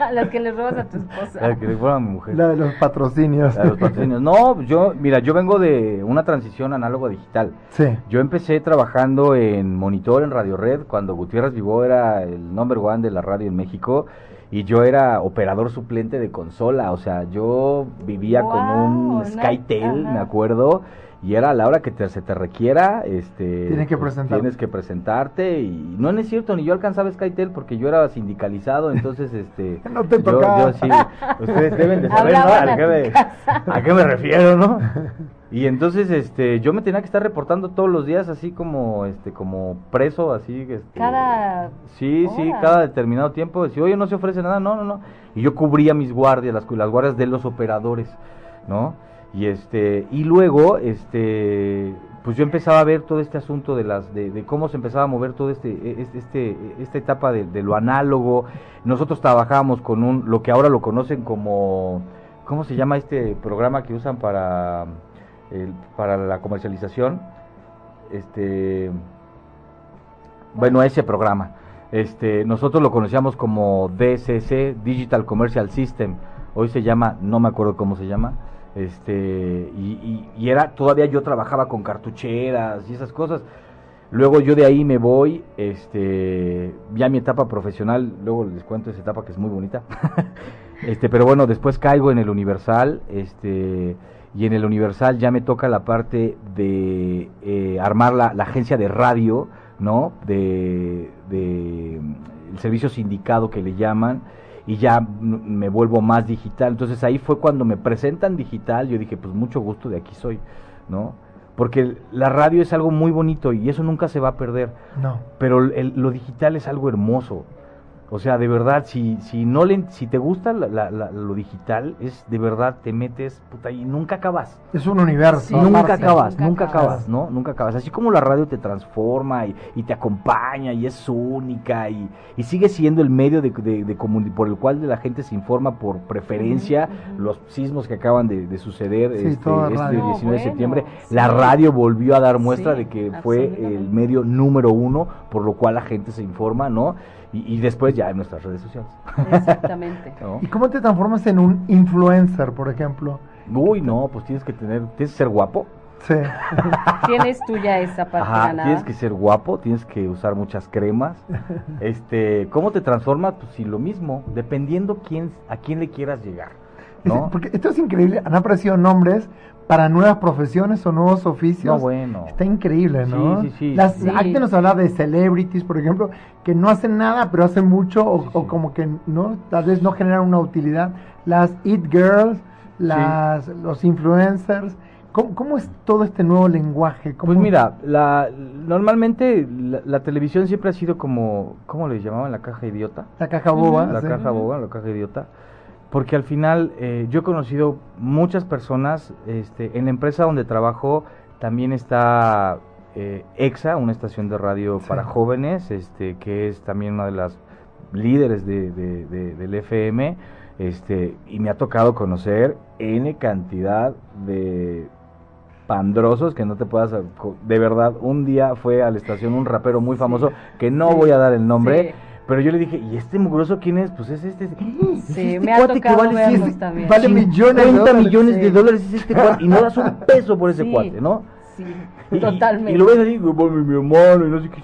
Las que le robas a tu esposa. Las que le robas a mi mujer. La de los patrocinios. La de los patrocinios. No, yo, mira, yo vengo de una transición análogo a digital. Sí. Yo empecé trabajando en monitor en Radio Red cuando Gutiérrez Vivó era el number one de la radio en México y yo era operador suplente de consola, o sea, yo vivía con un SkyTel, me acuerdo, y era a la hora que te, se te requiera, este, tienes que, pues, tienes que presentarte y no, es cierto, ni yo alcanzaba SkyTel porque yo era sindicalizado, entonces, este, no te. Yo, sí, ustedes deben de saber, ¿no? ¿A qué, me, ¿A qué me refiero, no? Y entonces, este, yo me tenía que estar reportando todos los días así como, este, como preso, así, este, cada, sí, sí, cada determinado tiempo, decía, oye, no se ofrece nada, no, no, no, y yo cubría mis guardias, las, las guardias de los operadores, ¿no? Y este, y luego, este, pues yo empezaba a ver todo este asunto de las, de, de cómo se empezaba a mover todo este, e, este, este, esta etapa de, lo análogo. Nosotros trabajábamos con un, lo que ahora lo conocen como, ¿cómo se llama este programa que usan para para la comercialización, este, bueno, ese programa. Este, nosotros lo conocíamos como DCC, Digital Commercial System. Hoy se llama, no me acuerdo cómo se llama. Este, y, era, todavía yo trabajaba con cartucheras y esas cosas. Luego yo de ahí me voy, este, ya mi etapa profesional, luego les cuento esa etapa que es muy bonita. este, pero bueno, después caigo en el Universal, este, y en el Universal ya me toca la parte de eh, armar la, agencia de radio, ¿no? De, el servicio sindicado que le llaman y ya me vuelvo más digital. Entonces ahí fue cuando me presentan digital, yo dije, pues mucho gusto, de aquí soy, ¿no? Porque la radio es algo muy bonito y eso nunca se va a perder. No. Pero lo digital es algo hermoso. O sea, de verdad, si, si no le, si te gusta lo digital, es de verdad, te metes, puta, y nunca acabas. Es un universo. nunca acabas, nunca, acabas, ¿no? Nunca acabas. Así como la radio te transforma y, y te acompaña y es única y, y sigue siendo el medio de, de, por el cual la gente se informa por preferencia, los sismos que acaban de, suceder este, este 19 de septiembre, la radio volvió a dar muestra de que fue el medio número uno por lo cual la gente se informa, ¿no? Y, después ya en nuestras redes sociales. Exactamente. ¿Y cómo te transformas en un influencer, por ejemplo? Uy, no, pues tienes que tener, tienes que ser guapo. Sí. tienes tú ya esa parte Ajá, Tienes que ser guapo, tienes que usar muchas cremas. Este, ¿cómo te transformas? Pues sí, lo mismo, dependiendo quién, a quién le quieras llegar. ¿no? Porque esto es increíble, han aparecido nombres para nuevas profesiones o nuevos oficios. No, bueno. Está increíble, ¿no? Sí, sí, sí. Las, nos habla de celebrities, por ejemplo, que no hacen nada, pero hacen mucho, o, como que no, tal vez no generan una utilidad. Las It Girls, las, los influencers. ¿Cómo, es todo este nuevo lenguaje? Pues mira, la, normalmente la, televisión siempre ha sido como, ¿cómo le llamaban? La caja idiota. La caja boba. La caja boba, la caja idiota porque al final eh, yo he conocido muchas personas, este, en la empresa donde trabajo también está eh, EXA, una estación de radio para jóvenes, este, que es también una de las líderes de, del FM, este, y me ha tocado conocer N cantidad de pandrosos que no te puedas de verdad un día fue a la estación un rapero muy famoso que no voy a dar el nombre pero yo le dije, ¿y este mugroso quién es? Pues es este. Sí, este me ha tocado vale, verlos también. Vale millones de dólares. millones de dólares es este cuate. Y no das un peso por ese cuate, ¿no? Sí, totalmente. Y, lo ves así, mi, mi hermano, y no sé qué.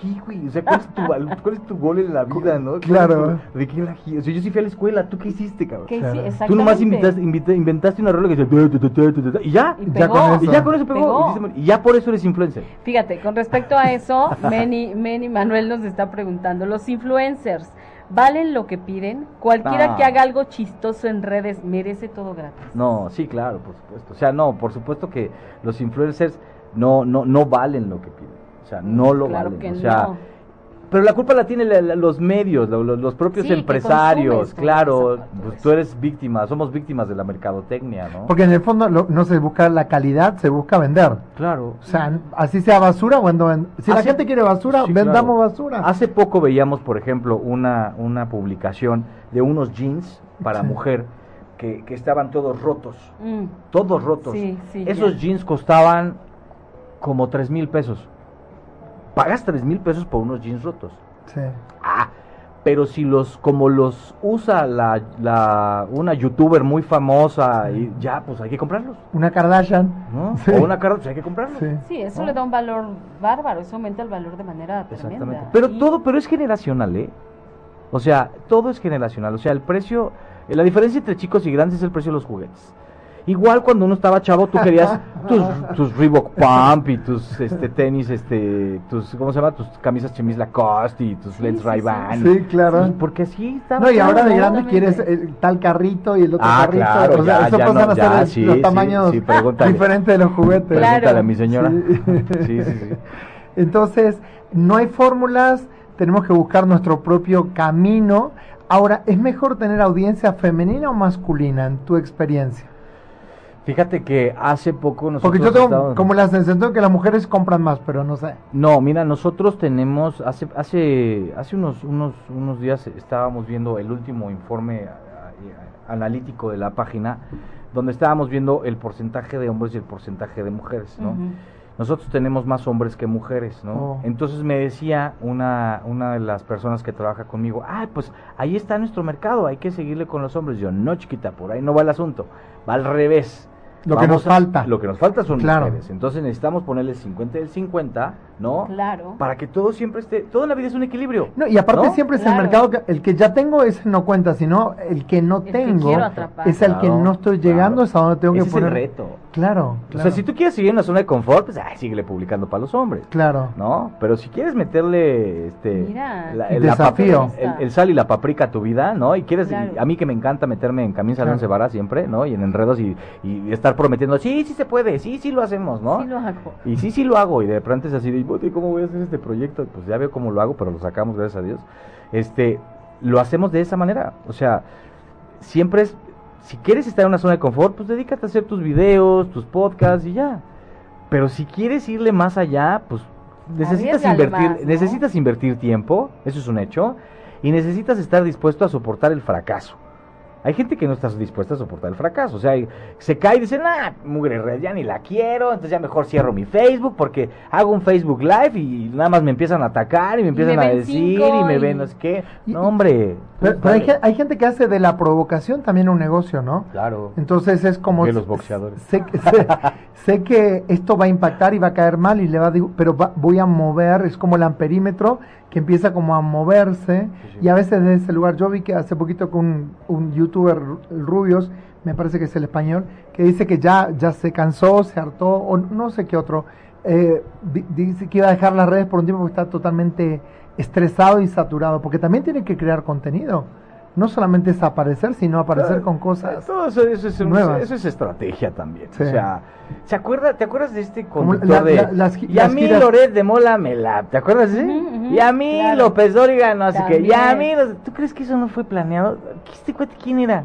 Qué, güey? O sea, ¿cuál es tu, cuál es tu gol en la vida, no? Claro. ¿De qué la O sea, yo sí fui a la escuela, ¿tú qué hiciste, cabrón? ¿Qué claro. sí, Tú nomás inventaste, inventaste una rola que decía... Y ya, y, ya con eso. y ya con eso pegó. pegó. Y, ya por eso eres influencer. Fíjate, con respecto a eso, Meni, Meni Manuel nos está preguntando, los influencers... ¿Valen lo que piden? Cualquiera Ah. que haga algo chistoso en redes merece todo gratis. No, sí, claro, por supuesto. O sea, no, por supuesto que los influencers no, no, no valen lo que piden. O sea, no lo Claro valen. que o sea, no. pero la culpa la tienen los medios, lo- lo- los, propios Sí, empresarios. consumes Claro, pues tú eres víctima, somos víctimas de la mercadotecnia, ¿no? Porque en el fondo lo- no se busca la calidad, se busca vender. claro. O sea, así sea basura, ven- si la gente quiere basura, Sí, vendamos claro. basura. Hace poco veíamos, por ejemplo, una, una publicación de unos jeans para Sí. mujer que, que estaban todos rotos. Mm, Todos rotos. Sí, sí, Esos ya. jeans costaban como tres mil pesos. Pagas tres mil pesos por unos jeans rotos. Sí. Ah, pero si los, como los usa la, la, una youtuber muy famosa, y ya, pues hay que comprarlos, Una Kardashian. ¿no? Sí. O una pues hay que comprarlos. Sí. Sí, eso ¿no? le da un valor bárbaro, eso aumenta el valor de manera Exactamente. tremenda. Pero Y- todo, pero es generacional, ¿eh? O sea, todo es generacional. O sea, el precio, eh, la diferencia entre chicos y grandes es el precio de los juguetes. Igual cuando uno estaba chavo, tú querías tus, tus Reebok Pump y tus este tenis, este, tus, ¿cómo se llama? Tus camisas chemis Lacoste y tus Sí, lens sí, Ray-Ban. Sí, claro. Sí, porque así estaba. No, y ahora de grande quieres el tal carrito y el otro Ah, carrito. claro, o sea, ya, eso ya pasan no, a ser sí, los sí, tamaños sí, pregúntale. diferentes de los juguetes. Claro. Pregúntale a mi señora. Sí. Sí, sí, sí. Entonces, no hay fórmulas, tenemos que buscar nuestro propio camino. Ahora, ¿es mejor tener audiencia femenina o masculina en tu experiencia? Fíjate que hace poco nosotros Porque yo tengo estábamos- como la sensación de que las mujeres compran más, pero no sé. No, mira, nosotros tenemos hace hace hace unos unos unos días estábamos viendo el último informe analítico de la página donde estábamos viendo el porcentaje de hombres y el porcentaje de mujeres, ¿no? Ujú. Nosotros tenemos más hombres que mujeres, ¿no? Oh. Entonces me decía una una de las personas que trabaja conmigo, "Ah, pues ahí está nuestro mercado, hay que seguirle con los hombres." Yo, "No, chiquita, por ahí no va el asunto. Va al revés." Lo que nos a- falta. Lo que nos falta son Claro. mujeres. Entonces necesitamos ponerle el 50 y el 50, ¿no? Claro. Para que todo siempre esté, toda la vida es un equilibrio. No, y aparte ¿no? siempre es Claro. el mercado, que, el que ya tengo ese no cuenta, sino el que no El que tengo atrapar. es el que no estoy llegando, claro. es a donde tengo Ese que es poner. el reto. Claro, O claro. sea, si tú quieres seguir en una zona de confort, pues ay, síguele publicando para los hombres. Claro. ¿No? Pero si quieres meterle este Mira. la, El la desafío. el, el sal y la paprika a tu vida, ¿no? Y quieres Claro. y a mí que me encanta meterme en camisa Claro. de once varas siempre, ¿no? Y en enredos y, y estar prometiendo, "Sí, sí se puede, sí, sí lo hacemos", ¿no? Sí lo hago. Y sí, sí lo hago, y de pronto es así de, "Bote, ¿cómo voy a hacer este proyecto? Pues ya veo cómo lo hago, pero lo sacamos, gracias a Dios. Este, lo hacemos de esa manera. O sea, siempre es, si quieres estar en una zona de confort, pues dedícate a hacer tus videos, tus podcasts y ya. Pero si quieres irle más allá, pues necesitas invertir, más, ¿no? necesitas invertir tiempo, eso es un hecho, y necesitas estar dispuesto a soportar el fracaso. Hay gente que no está dispuesta a soportar el fracaso. O sea, se cae y dice, nah, mugre red, ya ni la quiero, entonces ya mejor cierro mi Facebook porque hago un Facebook Live y nada más me empiezan a atacar y me empiezan me a decir y me y- ven, no sé qué. Y- No, hombre. Pero, pero hay, hay gente que hace de la provocación también un negocio, ¿no? Claro. Entonces es como... De los boxeadores. Sé, que- sé, sé que esto va a impactar y va a caer mal y le va a... digo, Pero va- voy a mover, es como el amperímetro que empieza como a moverse Sí, sí. y a veces desde ese lugar, yo vi que hace poquito con un, un youtuber, Rubios, me parece que es el español, que dice que ya, ya se cansó, se hartó, o no sé qué otro, eh, di- dice que iba a dejar las redes por un tiempo porque está totalmente estresado y saturado, porque también tiene que crear contenido. No solamente es aparecer, sino aparecer con cosas. Todo eso, eso es, nuevas. eso es estrategia también. Sí. O sea, ¿se acuerda, ¿te acuerdas de este conductor la- de... la- las gi- y a mí giras- Loret de Mola me la... ¿Te acuerdas de ese? Ujú, y a mí claro. López Dóriga, no sé qué. Y a mí... También. ¿Tú crees que eso no fue planeado? ¿Qué este cuate quién era?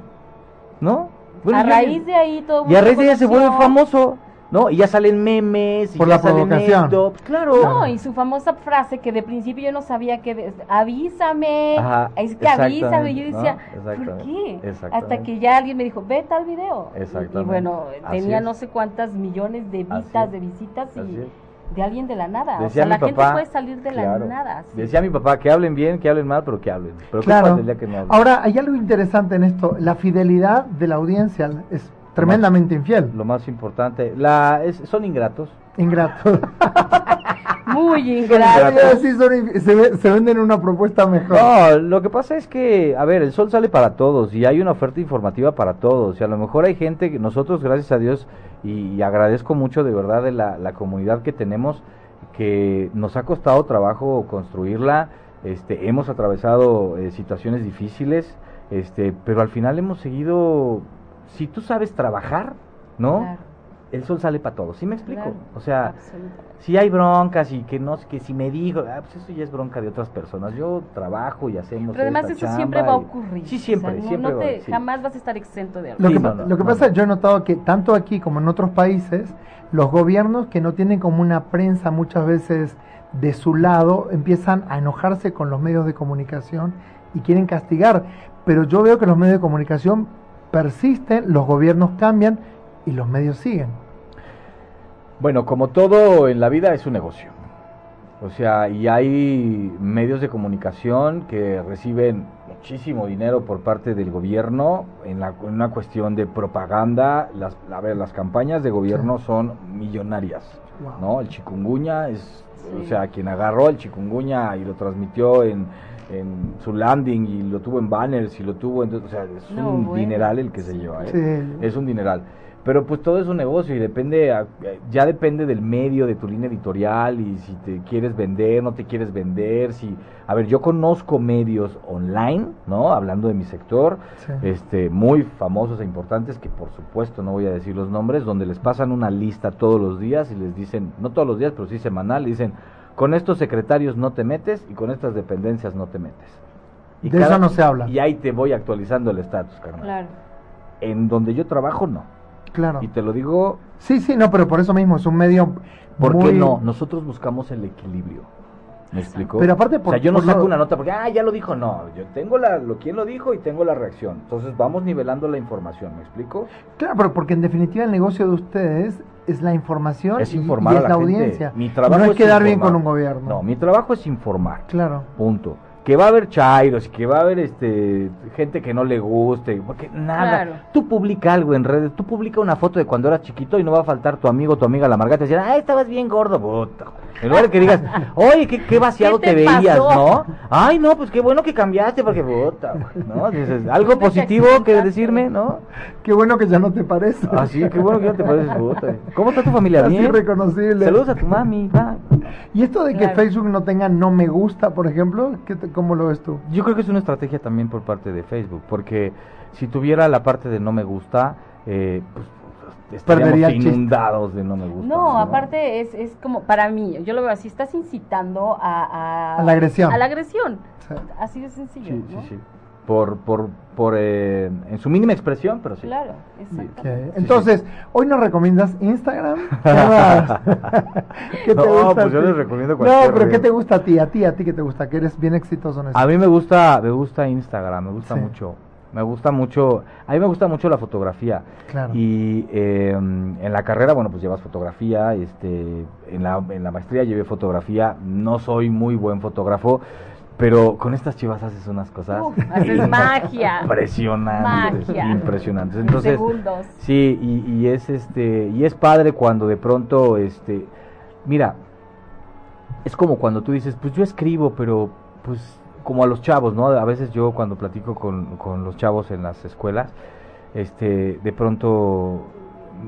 ¿No? Bueno, a yo- raíz de ahí todo Y a raíz de ella se vuelve famoso, ¿no? Y ya salen memes y Por ya la salen provocación. Claro. No, y su famosa frase que de principio yo no sabía que de- avísame, Ajá, es que avísame, y yo decía, ¿no? ¿por qué? Hasta que ya alguien me dijo, ve tal video. Y- Y, bueno, así tenía es. no sé cuántas millones de vistas, de visitas así y es. De alguien de la nada. Decía o sea, mi la gente papá, puede salir de claro, la nada. sí. Decía mi papá que hablen bien, que hablen mal, pero que hablen. Pero ¿qué Claro. pasa el día que no hablen? Ahora, hay algo interesante en esto. La fidelidad de la audiencia es tremendamente infiel. Lo más importante, la, es- son ingratos. Ingrato. Muy ingrato. se, se venden una propuesta mejor. No, lo que pasa es que, a ver, el sol sale para todos y hay una oferta informativa para todos. Y a lo mejor hay gente que nosotros, gracias a Dios, y, agradezco mucho de verdad de la, la comunidad que tenemos, que nos ha costado trabajo construirla. Este, hemos atravesado eh, situaciones difíciles, este, pero al final hemos seguido. Si tú sabes trabajar, ¿no? el sol sale para todos. ¿Sí me explico? o sea, si hay broncas y que no que si me digo, ah, pues eso ya es bronca de otras personas. Yo trabajo y hacemos. Pero además eso siempre va a ocurrir. Sí, siempre, siempre. Jamás vas a estar exento de algo. Lo que, lo que pasa, yo he notado que tanto aquí como en otros países, los gobiernos que no tienen como una prensa muchas veces de su lado empiezan a enojarse con los medios de comunicación y quieren castigar. Pero yo veo que los medios de comunicación persisten, los gobiernos cambian y los medios siguen. Bueno, como todo en la vida es un negocio. O sea, y hay medios de comunicación que reciben muchísimo dinero por parte del gobierno en, la, una cuestión de propaganda. Las, a ver, las campañas de gobierno son millonarias, ¿no? El chikungunya es, o sea, quien agarró el chikungunya y lo transmitió en, en su landing y lo tuvo en banners y lo tuvo en, o sea, es un dineral el que se lleva, ¿eh? Es un dineral. Pero pues todo es un negocio y depende, ya depende del medio, de tu línea editorial y si te quieres vender, no te quieres vender, si, a ver, yo conozco medios online, ¿no? Hablando de mi sector, este, muy famosos e importantes que por supuesto no voy a decir los nombres, donde les pasan una lista todos los días y les dicen, no todos los días, pero sí semanal, dicen, con estos secretarios no te metes y con estas dependencias no te metes. Y de eso no se habla. Y ahí te voy actualizando el estatus, carnal. Claro. En donde yo trabajo, no. Claro. Y te lo digo. Sí, sí, no, pero por eso mismo es un medio. ¿Por qué no? Nosotros buscamos el equilibrio. ¿Me explico? Pero aparte, por, o sea, yo no saco una nota porque, ah, ya lo dijo, no. Yo tengo la, lo quién lo dijo y tengo la reacción. Entonces vamos nivelando la información, ¿me explico? Claro, pero porque en definitiva el negocio de ustedes es la información es informar y, es la, la audiencia. Mi trabajo no es quedar bien con un gobierno. No, mi trabajo es informar. Claro. Punto que va a haber chairos y que va a haber este gente que no le guste, porque nada. Tú publica algo en redes, tú publica una foto de cuando eras chiquito y no va a faltar tu amigo, tu amiga la margata y decir, ah, estabas bien gordo, puta. En lugar de que digas, oye, qué, qué vaciado te, veías, ¿no? Ay, no, pues qué bueno que cambiaste, porque puta, ¿no? Dices, algo positivo que decirme, ¿no? Qué bueno que ya no te parece. Ah, sí, qué bueno que ya te pareces, puta. ¿Cómo está tu familia? Bien. reconocible. Saludos a tu mami, va. Y esto de que Facebook no tenga no me gusta, por ejemplo, ¿qué ¿cómo lo ves tú? Yo creo que es una estrategia también por parte de Facebook, porque si tuviera la parte de no me gusta, eh, pues estaríamos inundados de no me gusta. No, aparte es, es como, para mí, yo lo veo así, estás incitando a... A, la agresión. A la agresión. Así de sencillo. Sí, sí, sí por, por, por eh, en su mínima expresión, pero sí. Claro, exacto. Entonces, hoy nos recomiendas Instagram. ¿Qué, te no, gusta pues yo les recomiendo cualquier No, pero ¿qué te gusta a ti? A ti, a ti que te gusta, que eres bien exitoso en eso. A mí me gusta, me gusta Instagram, me gusta mucho. Me gusta mucho, a mí me gusta mucho la fotografía. Claro. Y eh, en la carrera, bueno, pues llevas fotografía, este, en la, en la maestría llevé fotografía, no soy muy buen fotógrafo, pero con estas chivas haces unas cosas. haces magia. Impresionantes. Impresionantes. Entonces, sí, y, y, es este, y es padre cuando de pronto, este, mira, es como cuando tú dices, pues yo escribo, pero pues como a los chavos, ¿no? A veces yo cuando platico con, con los chavos en las escuelas, este, de pronto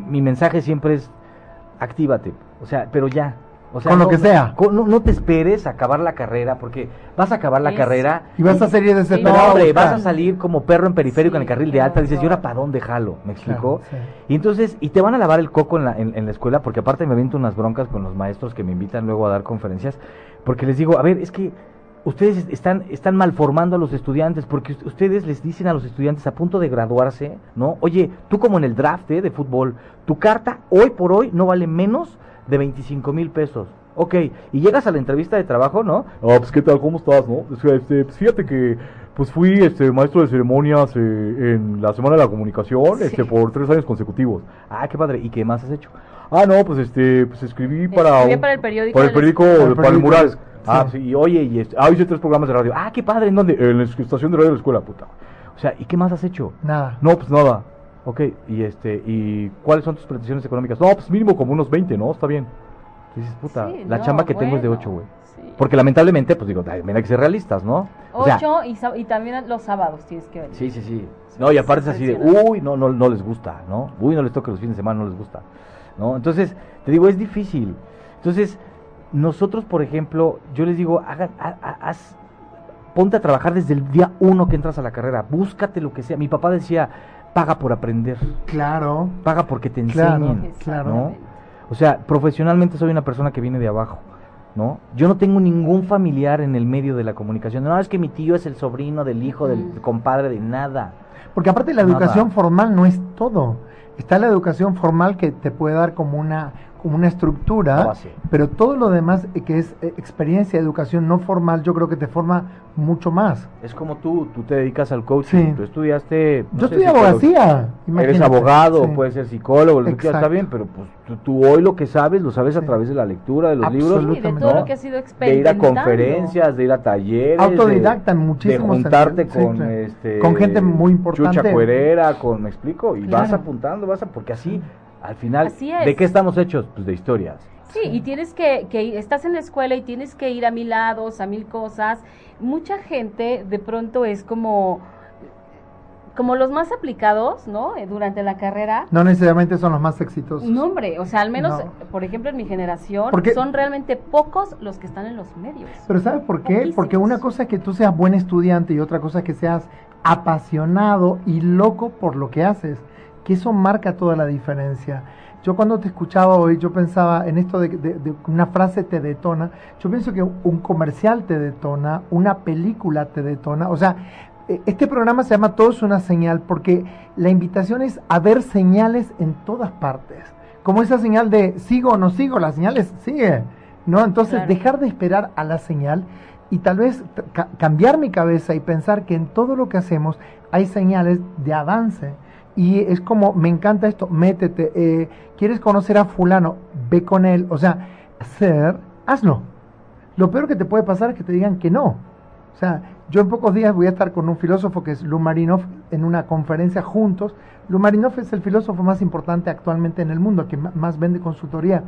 mi mensaje siempre es actívate, o sea, pero ya, con lo que sea. no, te esperes a acabar la carrera, porque vas a acabar la carrera. Y vas a salir de ese hombre, vas a salir como perro en periférico en el carril de alta. Dices, ¿y ahora para dónde jalo? ¿Me explicó? Y entonces, y te van a lavar el coco en la, en, la escuela, porque aparte me aviento unas broncas con los maestros que me invitan luego a dar conferencias, porque les digo, a ver, es que ustedes están, están mal formando a los estudiantes, porque ustedes les dicen a los estudiantes a punto de graduarse, ¿no? Oye, tú como en el draft ¿eh? de fútbol, tu carta hoy por hoy no vale menos de 25 mil pesos. Ok, y llegas a la entrevista de trabajo, ¿no? Ah, pues qué tal, ¿cómo estás, no? Este, pues fíjate que pues fui este maestro de ceremonias eh, en la Semana de la Comunicación este por tres años consecutivos. Ah, qué padre. ¿Y qué más has hecho? Ah, no, pues este, pues escribí para, para el periódico. Para el periódico, para el mural. Ah, sí, y oye, y este, ah, hice tres programas de radio. Ah, qué padre, ¿en dónde? En la estación de radio de la escuela, puta. O sea, ¿y qué más has hecho? Nada. No, pues nada. Ok, y este, ¿y cuáles son tus pretensiones económicas? No, pues mínimo como unos 20, ¿no? Está bien. dices, puta, la chamba que tengo es de 8, güey. Porque lamentablemente, pues digo, también hay que ser realistas, ¿no? 8 y, y, también los sábados tienes que venir. Sí, sí, sí. No, y aparte es así de, uy, no, no, no les gusta, ¿no? Uy, no les toca los fines de semana, no les gusta, ¿no? Entonces, te digo, es difícil. Entonces, nosotros, por ejemplo, yo les digo, hagan, haz, ponte a trabajar desde el día uno que entras a la carrera, búscate lo que sea. Mi papá decía, paga por aprender. Claro. Paga porque te enseñen, claro, ¿no? O sea, profesionalmente soy una persona que viene de abajo. ¿no? Yo no tengo ningún familiar en el medio de la comunicación. No, es que mi tío es el sobrino del hijo del compadre de nada. Porque aparte la educación formal no es todo. Está la educación formal que te puede dar como una como una estructura, pero todo lo demás eh, que es eh, experiencia, educación no formal, yo creo que te forma mucho más. Es como tú, tú te dedicas al coaching, tú estudiaste... yo estudié abogacía. Eres abogado, puedes ser psicólogo, lo que está bien, pero pues tú, hoy lo que sabes, lo sabes a través de la lectura de los libros. de todo lo que has ido De ir a conferencias, de ir a talleres. Autodidacta de, juntarte con, este, con gente muy importante. Chucha Cuerera, con, me explico, y vas apuntando, vas a, porque así al final, ¿de qué estamos hechos? Pues de historias. Sí, y tienes que, que, estás en la escuela y tienes que ir a mil lados, a mil cosas. Mucha gente de pronto es como, como los más aplicados, ¿no? Eh, durante la carrera. No necesariamente son los más exitosos. No, hombre, o sea, al menos, por ejemplo, en mi generación, son realmente pocos los que están en los medios. Pero ¿sabes por qué? Porque una cosa es que tú seas buen estudiante y otra cosa es que seas apasionado y loco por lo que haces que eso marca toda la diferencia. Yo cuando te escuchaba hoy, yo pensaba en esto de, una frase te detona. Yo pienso que un comercial te detona, una película te detona. O sea, e, este programa se llama Todo es una señal porque la invitación es a ver señales en todas partes. Como esa señal de sigo o no sigo, la señal es sigue. ¿no? Entonces, dejar de esperar a la señal y tal vez cambiar mi cabeza y pensar que en todo lo que hacemos hay señales de avance y es como, me encanta esto, métete, eh, quieres conocer a fulano, ve con él, o sea, hacer, hazlo. Lo peor que te puede pasar es que te digan que no. O sea, yo en pocos días voy a estar con un filósofo que es Lumarinov en una conferencia juntos. Lumarinov es el filósofo más importante actualmente en el mundo, que más vende consultoría.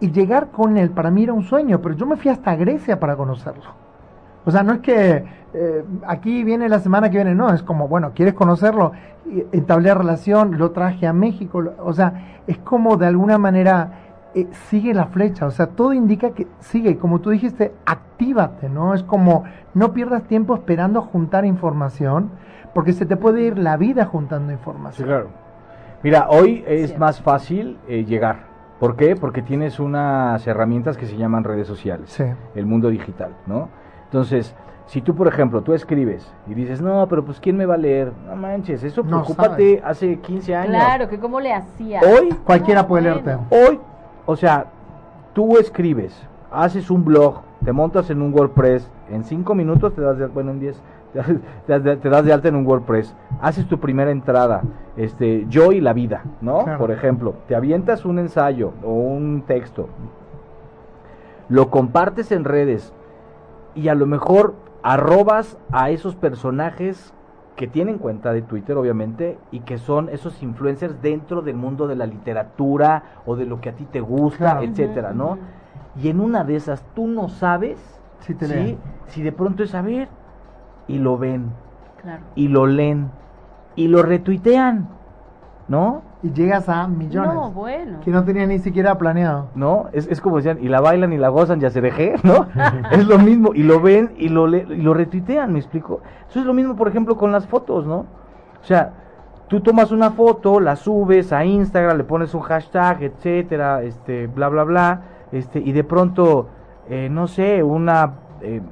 Y llegar con él para mí era un sueño, pero yo me fui hasta Grecia para conocerlo. O sea, no es que eh, aquí viene la semana que viene, no, es como, bueno, quieres conocerlo, entablé relación, lo traje a México, o sea, es como de alguna manera eh, sigue la flecha, o sea, todo indica que sigue, como tú dijiste, actívate, ¿no? Es como no pierdas tiempo esperando juntar información, porque se te puede ir la vida juntando información. Sí, claro. Mira, hoy es más fácil eh, llegar. ¿Por qué? Porque tienes unas herramientas que se llaman redes sociales, el mundo digital, ¿no? Entonces, si tú, por ejemplo, tú escribes y dices, no, pero pues ¿quién me va a leer? No manches, eso preocúpate hace 15 años. Claro, que cómo le hacía. Hoy, cualquiera puede leerte. Hoy, o sea, tú escribes, haces un blog, te montas en un WordPress, en 5 minutos te das de, bueno, en 10, te, das de alta en un WordPress, haces tu primera entrada, este, yo y la vida, ¿no? Por ejemplo, te avientas un ensayo o un texto, lo compartes en redes, y a lo mejor arrobas a esos personajes que tienen cuenta de Twitter, obviamente, y que son esos influencers dentro del mundo de la literatura o de lo que a ti te gusta, etcétera, ¿no? Y en una de esas tú no sabes si, si de pronto es a ver y lo ven, y lo leen, y lo retuitean, ¿no? Y llegas a millones. No, bueno. Que no tenía ni siquiera planeado. No, es, es como decían, y la bailan y la gozan, ya se dejé, ¿no? es lo mismo, y lo ven y lo, le, y lo retuitean, ¿me explico? Eso es lo mismo, por ejemplo, con las fotos, ¿no? O sea, tú tomas una foto, la subes a Instagram, le pones un hashtag, etcétera, este, bla, bla, bla, este, y de pronto, eh, no sé, una eh,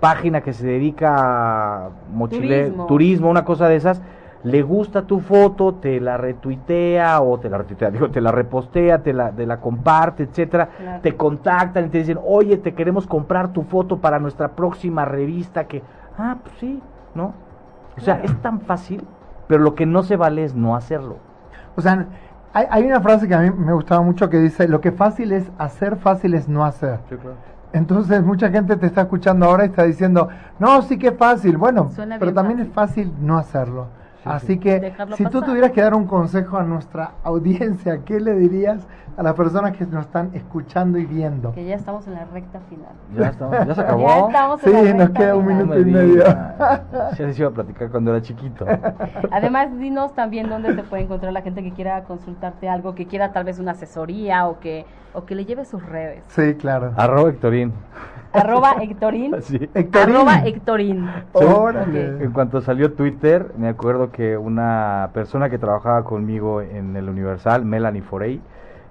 página que se dedica a mochile, turismo, una cosa de esas, le gusta tu foto, te la retuitea o te la retuitea, digo, te la repostea, te la, te la comparte, etcétera, te contactan y te dicen, oye, te queremos comprar tu foto para nuestra próxima revista que, ah, pues sí, ¿no? O sea, es tan fácil, pero lo que no se vale es no hacerlo. O sea, hay, hay una frase que a mí me gustaba mucho que dice, lo que fácil es hacer, fácil es no hacer. Sí, claro. Entonces mucha gente te está escuchando ahora y está diciendo, no, sí que es fácil, bueno, pero también es fácil no hacerlo. Así que si tú tuvieras que dar un consejo a nuestra audiencia, ¿qué le dirías a las personas que nos están escuchando y viendo. Que ya estamos en la recta final. Ya, estamos, ya se acabó. Ya estamos en Sí, la nos recta queda un final. minuto y me medio. Ya les iba a platicar cuando era chiquito. Además, dinos también dónde te puede encontrar la gente que quiera consultarte algo, que quiera tal vez una asesoría o que, o que le lleve sus redes. Sí, claro. Arroba Hectorín. Arroba Hectorín. Sí. Hectorín. Arroba Hectorín. Órale. En cuanto salió Twitter, me acuerdo que una persona que trabajaba conmigo en el Universal, Melanie Forey,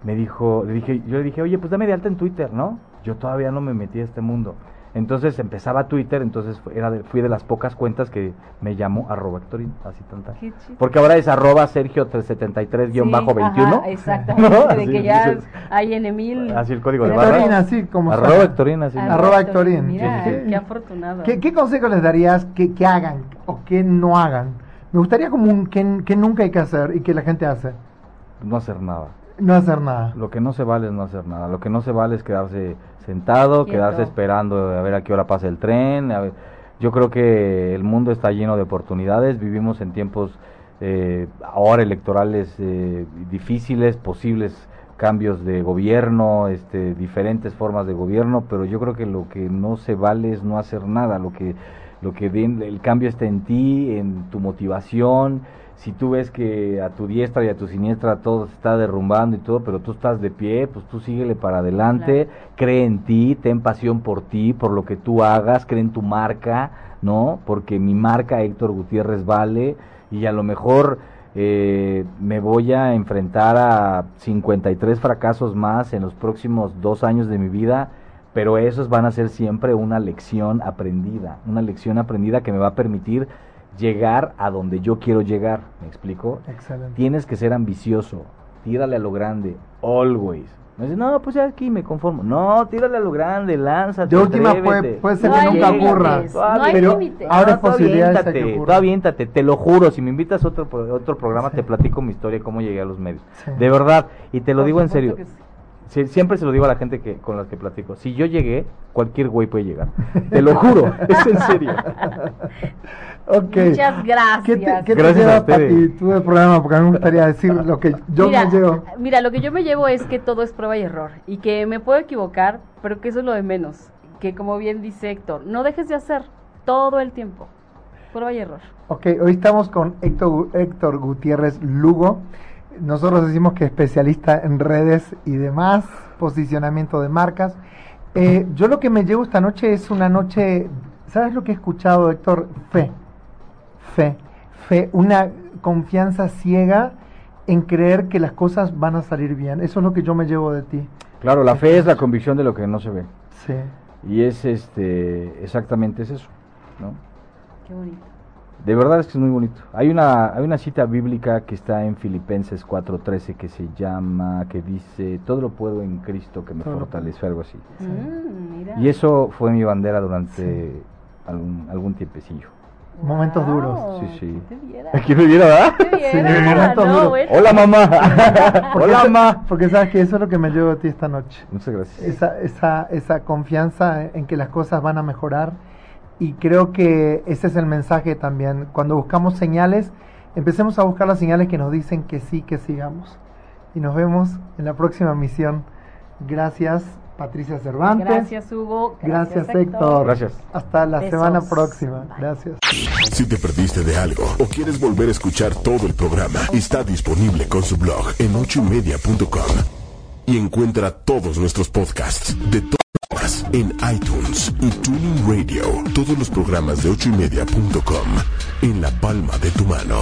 me dijo, le dije, yo le dije, oye, pues dame de alta en Twitter, ¿no? Yo todavía no me metí a este mundo. Entonces empezaba Twitter, entonces era de- fui de las pocas cuentas que me llamó arroba Hectorín, así tanta. Porque ahora es arroba Sergio Sí, 373-21. ajá, exactamente, ¿No? de Así, que ya dices, hay en mil. Así el código de barra. Hectorín, así como Arroba. Hectorín, así. Arroba Hectorín. Mira, Sí, sí. qué afortunado. ¿Qué, qué consejo les darías que, que hagan o que no hagan? Me gustaría como un que, que nunca hay que hacer y que la gente hace. No hacer nada. No hacer nada. Lo que no se vale es no hacer nada. Lo que no se vale es quedarse sentado, Quieto. quedarse esperando a ver a qué hora pasa el tren. a ver- Yo creo que el mundo está lleno de oportunidades. Vivimos en tiempos eh, ahora electorales eh, difíciles, posibles cambios de gobierno, este, diferentes formas de gobierno, pero yo creo que lo que no se vale es no hacer nada. Lo que lo que den- el cambio está en ti, en tu motivación. Si tú ves que a tu diestra y a tu siniestra todo se está derrumbando y todo, pero tú estás de pie, pues tú síguele para adelante, cree en ti, ten pasión por ti, por lo que tú hagas, cree en tu marca, ¿no? Porque mi marca Héctor Gutiérrez vale y a lo mejor eh, me voy a enfrentar a 53 fracasos más en los próximos dos años de mi vida, pero esos van a ser siempre una lección aprendida, una lección aprendida que me va a permitir llegar a donde yo quiero llegar, ¿me explico? Excelente. Tienes que ser ambicioso, tírale a lo grande, always. No dices, no, pues ya aquí me conformo. No, tírale a lo grande, lánzate. De última puede, puede ser No que hay nunca ocurra. no hay pero ahora No, aviéntate, aviéntate, te lo juro, si me invitas a otro, otro programa Sí. te platico mi historia, cómo llegué a los medios. Sí. De verdad, y te lo digo en serio. que sí. Sí, siempre se lo digo a la gente que con las que platico. Si yo llegué, cualquier güey puede llegar. Te lo juro, es en serio. Ok. Muchas gracias. ¿Qué te, qué te Gracias a del programa? Porque a mí me gustaría decir lo que yo mira, me llevo. Mira, lo que yo me llevo es que todo es prueba y error y que me puedo equivocar, pero que eso es lo de menos. Que como bien dice Héctor, no dejes de hacer todo el tiempo. Prueba y error. Ok, hoy estamos con Héctor, Héctor Gutiérrez Lugo. Nosotros decimos que especialista en redes y demás, posicionamiento de marcas. Eh, yo lo que me llevo esta noche es una noche, ¿sabes lo que he escuchado, Héctor? Fe. Fe. Fe. Una confianza ciega en creer que las cosas van a salir bien. Eso es lo que yo me llevo de ti. Claro, la fe es la convicción de lo que no se ve. Sí. Y es este exactamente es eso, ¿no? Qué bonito. De verdad es que es muy bonito. Hay una hay una cita bíblica que está en Filipenses 4:13 que se llama que dice, "Todo lo puedo en Cristo que me Todo fortalece", algo así. Sí. Mm, mira. Y eso fue mi bandera durante algún algún tiempecillo. Momentos Wow, duros. Sí, sí. ¿Te viera? ¿Quién me viera, verdad? ¿Te viera? Sí, momentos No, duros. bueno. Hola, mamá. Porque Hola, mamá. Porque sabes que eso es lo que me llevo de ti esta noche. Muchas gracias. esa, esa, esa confianza en que las cosas van a mejorar y creo que ese es el mensaje también. Cuando buscamos señales, empecemos a buscar las señales que nos dicen que sí, que sigamos. Y nos vemos en la próxima misión. Gracias, Patricia Cervantes. Gracias, Hugo. Gracias, Héctor. Gracias. Hasta la Besos. semana próxima. Bye. Gracias. Si te perdiste de algo o quieres volver a escuchar todo el programa, está disponible con su blog en ochoymedia.com. Y encuentra todos nuestros podcasts de en iTunes y Tuning Radio. Todos los programas de ochoymedia.com en la palma de tu mano.